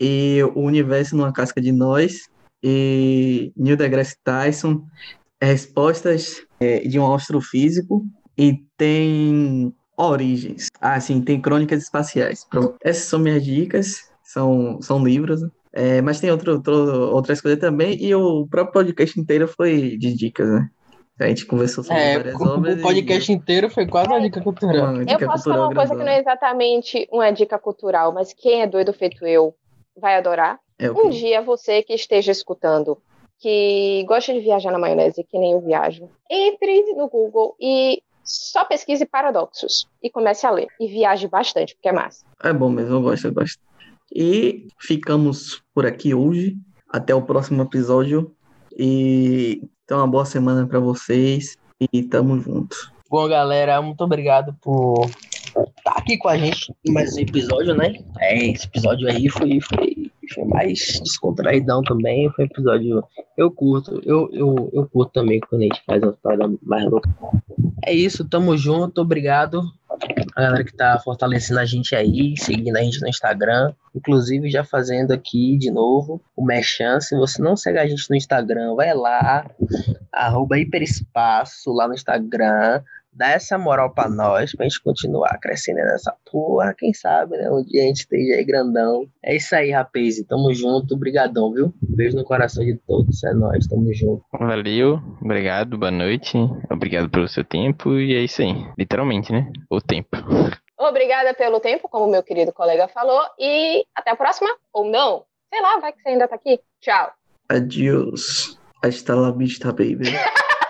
E O Universo numa Casca de Nós. E Neil deGrasse Tyson. Respostas é, de um astrofísico. E tem Origens. Ah, sim, tem Crônicas Espaciais. Pronto. Essas são minhas dicas. São, são livros, né? É, mas tem outro, outro- outras coisas também, e o próprio podcast inteiro foi de dicas, né? A gente conversou sobre É, várias o, obras o podcast inteiro foi quase uma dica e cultural. uma Eu dica posso falar cultural uma coisa que não é exatamente uma dica cultural, mas quem é doido feito eu vai adorar. É Um dia você que esteja escutando, que gosta de viajar na maionese, que nem eu viajo, entre no Google e só pesquise paradoxos e comece a ler. E viaje bastante, porque é massa. É bom mesmo, eu gosto, eu gosto. E ficamos por aqui hoje. Até o próximo episódio. E então uma boa semana para vocês. E tamo junto. Bom, galera, muito obrigado por estar aqui com a gente mais um episódio, né? É, esse episódio aí foi, foi, foi mais descontraidão também. Foi um episódio. Eu curto, eu, eu, eu curto também quando a gente faz uma parada mais louca. É isso, tamo junto, obrigado. A galera que tá fortalecendo a gente aí, seguindo a gente no Instagram. Inclusive, já fazendo aqui de novo o Merchan. Se você não segue a gente no Instagram, vai lá, arroba hiperespaço lá no Instagram. Dá essa moral pra nós, pra gente continuar crescendo nessa porra. Quem sabe, né? Um dia a gente esteja aí grandão. É isso aí, rapaz. Tamo junto. Obrigadão, viu? Beijo no coração de todos. É nóis. Tamo junto. Valeu, obrigado, boa noite. Obrigado pelo seu tempo e é isso aí. Literalmente, né? O tempo. Obrigada pelo tempo, como meu querido colega falou, e até a próxima, ou não. Sei lá, vai que você ainda tá aqui. Tchau. Adiós. Hasta la vista, baby.